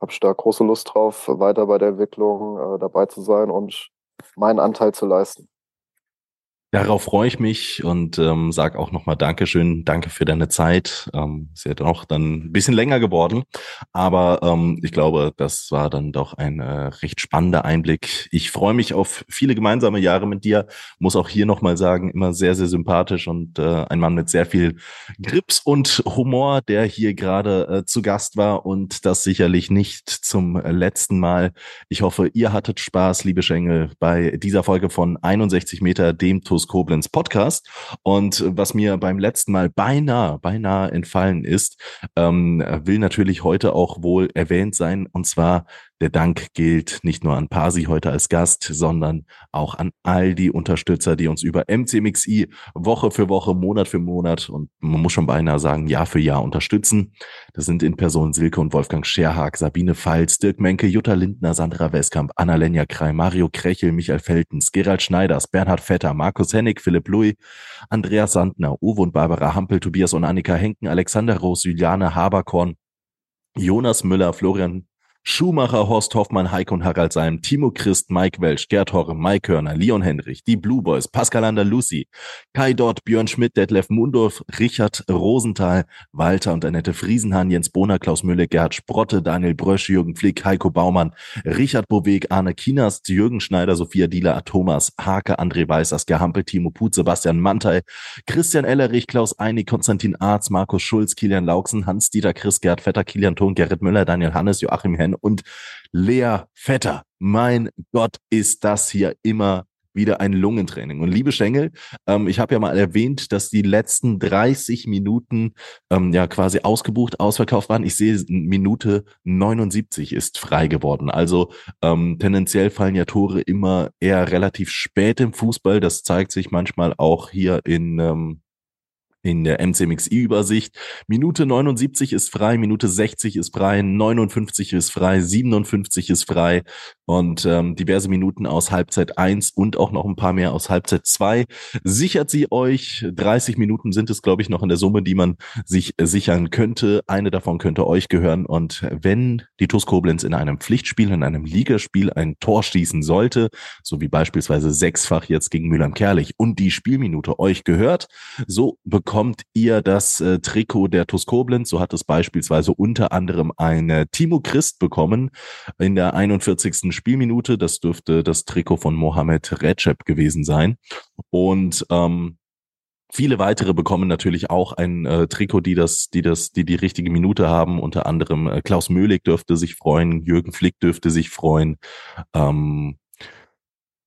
habe ich da große Lust drauf, weiter bei der Entwicklung äh, dabei zu sein und meinen Anteil zu leisten. Darauf freue ich mich und ähm, sage auch nochmal Dankeschön, danke für deine Zeit. Ähm, ist ja doch dann ein bisschen länger geworden, aber ähm, ich glaube, das war dann doch ein äh, recht spannender Einblick. Ich freue mich auf viele gemeinsame Jahre mit dir. Muss auch hier nochmal sagen, immer sehr, sehr sympathisch und äh, ein Mann mit sehr viel Grips und Humor, der hier gerade äh, zu Gast war und das sicherlich nicht zum letzten Mal. Ich hoffe, ihr hattet Spaß, liebe Schengel, bei dieser Folge von 61 Meter, dem Tour Campus Koblenz Podcast. Und was mir beim letzten Mal beinahe, beinahe entfallen ist, ähm, will natürlich heute auch wohl erwähnt sein. Und zwar der Dank gilt nicht nur an Pasi heute als Gast, sondern auch an all die Unterstützer, die uns über MCMXI Woche für Woche, Monat für Monat und man muss schon beinahe sagen, Jahr für Jahr unterstützen. Das sind in Person Silke und Wolfgang Scherhag, Sabine Pfalz, Dirk Menke, Jutta Lindner, Sandra Westkamp, Annalenja Krei, Mario Krechel, Michael Feltens, Gerald Schneiders, Bernhard Vetter, Markus Hennig, Philipp Louis, Andreas Sandner, Uwe und Barbara Hampel, Tobias und Annika Henken, Alexander Roos, Juliane Haberkorn, Jonas Müller, Florian Schumacher, Horst Hoffmann, Heiko und Harald Seim, Timo Christ, Mike Welsch, Gerd Horre, Mike Hörner, Leon Henrich, die Blue Boys, Pascal Ander Lucy, Kai Dott, Björn Schmidt, Detlef Mundorf, Richard Rosenthal, Walter und Annette Friesenhahn, Jens Bohner, Klaus Mülle, Gerhard Sprotte, Daniel Brösch, Jürgen Flick, Heiko Baumann, Richard Boweg, Arne Kinas, Jürgen Schneider, Sophia Dieler, Thomas Hake, André Weiß, Asger Hampel, Timo Put, Sebastian Mantei, Christian Ellerich, Klaus Einig, Konstantin Arz, Markus Schulz, Kilian Lauksen, Hans-Dieter Chris, Gerd Vetter, Kilian Thon, Gerrit Müller, Daniel Hannes, Joachim Henn und Lea Vetter. Mein Gott, ist das hier immer wieder ein Lungentraining. Und liebe Schengel, ähm, ich habe ja mal erwähnt, dass die letzten 30 Minuten ähm, ja quasi ausgebucht, ausverkauft waren. Ich sehe, Minute 79 ist frei geworden. Also ähm, tendenziell fallen ja Tore immer eher relativ spät im Fußball. Das zeigt sich manchmal auch hier in ähm, in der MCMXI-Übersicht. Minute 79 ist frei, Minute 60 ist frei, 59 ist frei, 57 ist frei und ähm, diverse Minuten aus Halbzeit 1 und auch noch ein paar mehr aus Halbzeit 2. Sichert sie euch. 30 Minuten sind es, glaube ich, noch in der Summe, die man sich sichern könnte. Eine davon könnte euch gehören. Und wenn die TuS Koblenz in einem Pflichtspiel, in einem Ligaspiel ein Tor schießen sollte, so wie beispielsweise sechsfach jetzt gegen Mühlheim-Kerlich und die Spielminute euch gehört, so bekommt ihr das äh, Trikot der TuS Koblenz. So hat es beispielsweise unter anderem ein Timo Christ bekommen in der 41. Spielminute. Das dürfte das Trikot von Mohamed Recep gewesen sein. Und ähm, Viele weitere bekommen natürlich auch ein äh, Trikot, die das, die das, die die richtige Minute haben. Unter anderem äh, Klaus Möhlig dürfte sich freuen, Jürgen Flick dürfte sich freuen. Ähm,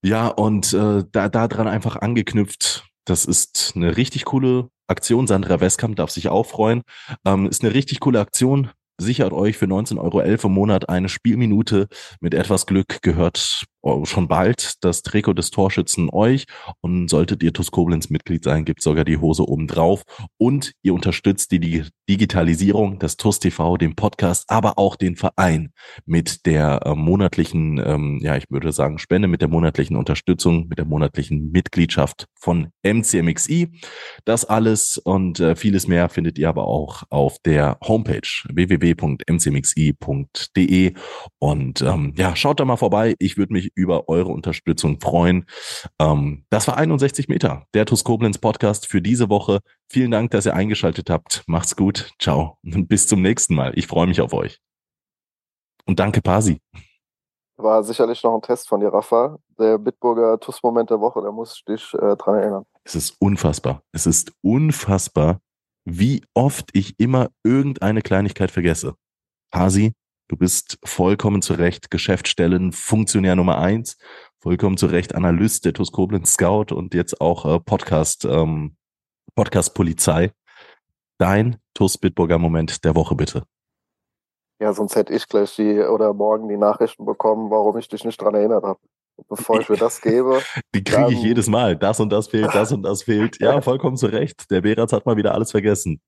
ja, und äh, da da dran einfach angeknüpft. Das ist eine richtig coole Aktion. Sandra Westkamp darf sich auch freuen. Ähm, ist eine richtig coole Aktion sichert euch für 19,11 Euro im Monat eine Spielminute. Mit etwas Glück gehört schon bald das Trikot des Torschützen euch und solltet ihr TUS Koblenz Mitglied sein, gibt sogar die Hose oben drauf und ihr unterstützt die Digitalisierung des TUS TV, den Podcast, aber auch den Verein mit der äh, monatlichen, ähm, ja, ich würde sagen Spende, mit der monatlichen Unterstützung, mit der monatlichen Mitgliedschaft von MCMXI. Das alles und äh, vieles mehr findet ihr aber auch auf der Homepage www.mcmxi.de und ähm, ja, schaut da mal vorbei. Ich würde mich über eure Unterstützung freuen. Ähm, das war 61 Meter, der TUS Koblenz Podcast für diese Woche. Vielen Dank, dass ihr eingeschaltet habt. Macht's gut. Ciao. Und bis zum nächsten Mal. Ich freue mich auf euch. Und danke, Pasi. War sicherlich noch ein Test von dir, Rafa. Der Bitburger TUS-Moment der Woche, da muss ich dich äh, dran erinnern. Es ist unfassbar. Es ist unfassbar, wie oft ich immer irgendeine Kleinigkeit vergesse. Pasi, du bist vollkommen zu Recht Geschäftsstellen Funktionär Nummer eins, vollkommen zu Recht Analyst der TUS Koblenz Scout und jetzt auch äh, Podcast, ähm, Podcast Polizei. Dein TUS Bitburger Moment der Woche bitte. Ja, sonst hätte ich gleich die oder morgen die Nachrichten bekommen, warum ich dich nicht dran erinnert habe. Bevor ich mir das gebe. *laughs* Die kriege ich jedes Mal. Das und das fehlt, das und das fehlt. Ja, *laughs* vollkommen zu Recht. Der Beratz hat mal wieder alles vergessen.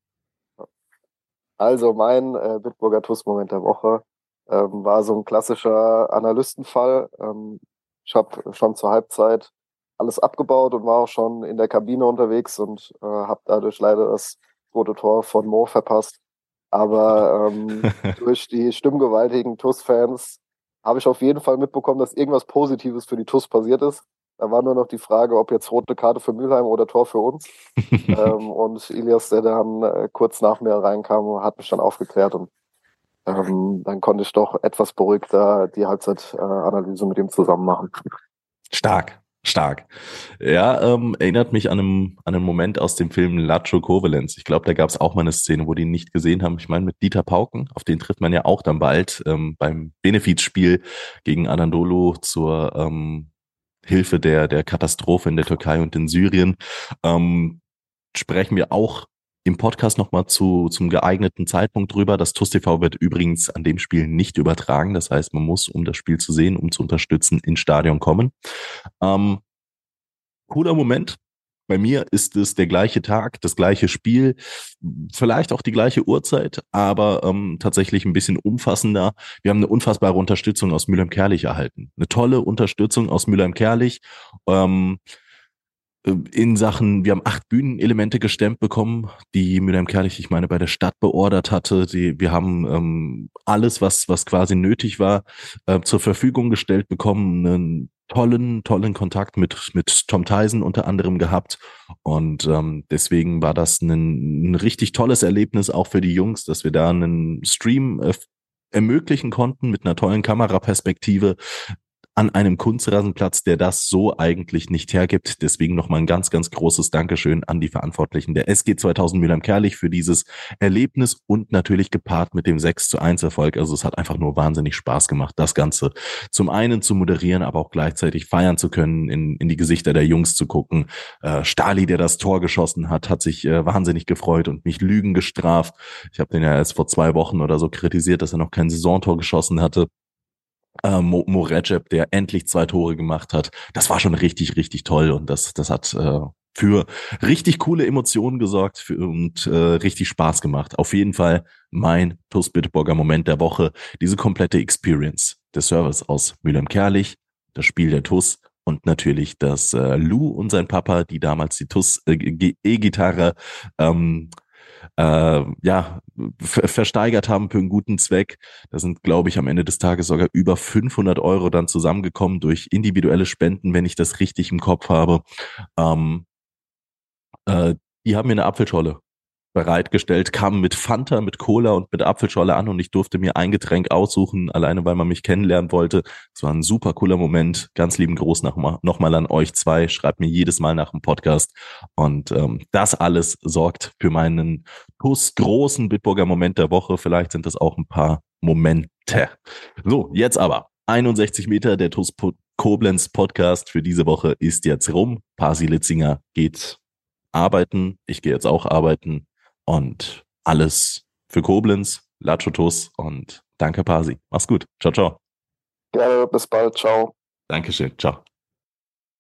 Also mein äh, Bitburger TUS-Moment der Woche ähm, war so ein klassischer Analystenfall. Ähm, ich habe schon zur Halbzeit alles abgebaut und war auch schon in der Kabine unterwegs und äh, habe dadurch leider das rote Tor von Mo verpasst. Aber ähm, *laughs* durch die stimmgewaltigen TUS-Fans habe ich auf jeden Fall mitbekommen, dass irgendwas Positives für die TUS passiert ist. Da war nur noch die Frage, ob jetzt rote Karte für Mülheim oder Tor für uns. *laughs* ähm, und Ilias, der dann äh, kurz nach mir reinkam, hat mich dann aufgeklärt und ähm, dann konnte ich doch etwas beruhigter die Halbzeitanalyse mit ihm zusammen machen. Stark, stark. Ja, ähm, erinnert mich an einen, an einen Moment aus dem Film Lacho Kovalenz. Ich glaube, da gab es auch mal eine Szene, wo die ihn nicht gesehen haben. Ich meine, mit Dieter Pauken, auf den trifft man ja auch dann bald ähm, beim Benefizspiel gegen Anadolu zur ähm, Hilfe der, der Katastrophe in der Türkei und in Syrien. Ähm, sprechen wir auch im Podcast nochmal zu, zum geeigneten Zeitpunkt drüber. Das TUS TV wird übrigens an dem Spiel nicht übertragen. Das heißt, man muss, um das Spiel zu sehen, um zu unterstützen, ins Stadion kommen. Ähm, cooler Moment. Bei mir ist es der gleiche Tag, das gleiche Spiel, vielleicht auch die gleiche Uhrzeit, aber ähm, tatsächlich ein bisschen umfassender. Wir haben eine unfassbare Unterstützung aus Mülheim-Kerlich erhalten. Eine tolle Unterstützung aus Mülheim-Kerlich. Ähm, in Sachen, wir haben acht Bühnenelemente gestemmt bekommen, die Mülheim Kerlich, ich meine, bei der Stadt beordert hatte. Die, wir haben ähm, alles, was, was quasi nötig war, äh, zur Verfügung gestellt bekommen. Einen tollen, tollen Kontakt mit, mit Tom Tyson unter anderem gehabt. Und ähm, deswegen war das ein, ein richtig tolles Erlebnis auch für die Jungs, dass wir da einen Stream äh, ermöglichen konnten mit einer tollen Kameraperspektive, an einem Kunstrasenplatz, der das so eigentlich nicht hergibt. Deswegen nochmal ein ganz, ganz großes Dankeschön an die Verantwortlichen der SG 2000 Mülheim-Kerlich für dieses Erlebnis und natürlich gepaart mit dem 6 zu 1 Erfolg. Also es hat einfach nur wahnsinnig Spaß gemacht, das Ganze zum einen zu moderieren, aber auch gleichzeitig feiern zu können, in, in die Gesichter der Jungs zu gucken. Äh, Stali, der das Tor geschossen hat, hat sich äh, wahnsinnig gefreut und mich Lügen gestraft. Ich habe den ja erst vor zwei Wochen oder so kritisiert, dass er noch kein Saisontor geschossen hatte äh, Mo, Mo Recep, der endlich zwei Tore gemacht hat. Das war schon richtig, richtig toll und das, das hat äh, für richtig coole Emotionen gesorgt für, und äh, richtig Spaß gemacht. Auf jeden Fall mein TUS Bitburger Moment der Woche. Diese komplette Experience. Der Service aus Mülheim-Kerlich, das Spiel der TUS und natürlich das äh, Lou und sein Papa, die damals die TUS äh, ähm, äh, ja, versteigert haben für einen guten Zweck. Da sind, glaube ich, am Ende des Tages sogar über 500 Euro dann zusammengekommen durch individuelle Spenden, wenn ich das richtig im Kopf habe. Ähm, äh, die haben mir eine Apfelscholle bereitgestellt, kam mit Fanta, mit Cola und mit Apfelscholle an und ich durfte mir ein Getränk aussuchen, alleine weil man mich kennenlernen wollte. Es war ein super cooler Moment. Ganz lieben Gruß nochmal noch mal an euch zwei. Schreibt mir jedes Mal nach dem Podcast. Und ähm, das alles sorgt für meinen großen Bitburger Moment der Woche. Vielleicht sind das auch ein paar Momente. So, jetzt aber 61 Meter der TUS Koblenz Podcast für diese Woche ist jetzt rum. Pasi Litzinger geht arbeiten. Ich gehe jetzt auch arbeiten und alles für Koblenz, Lachotus und danke Pasi. Mach's gut. Ciao, ciao. Gerne, bis bald. Ciao. Dankeschön. Ciao.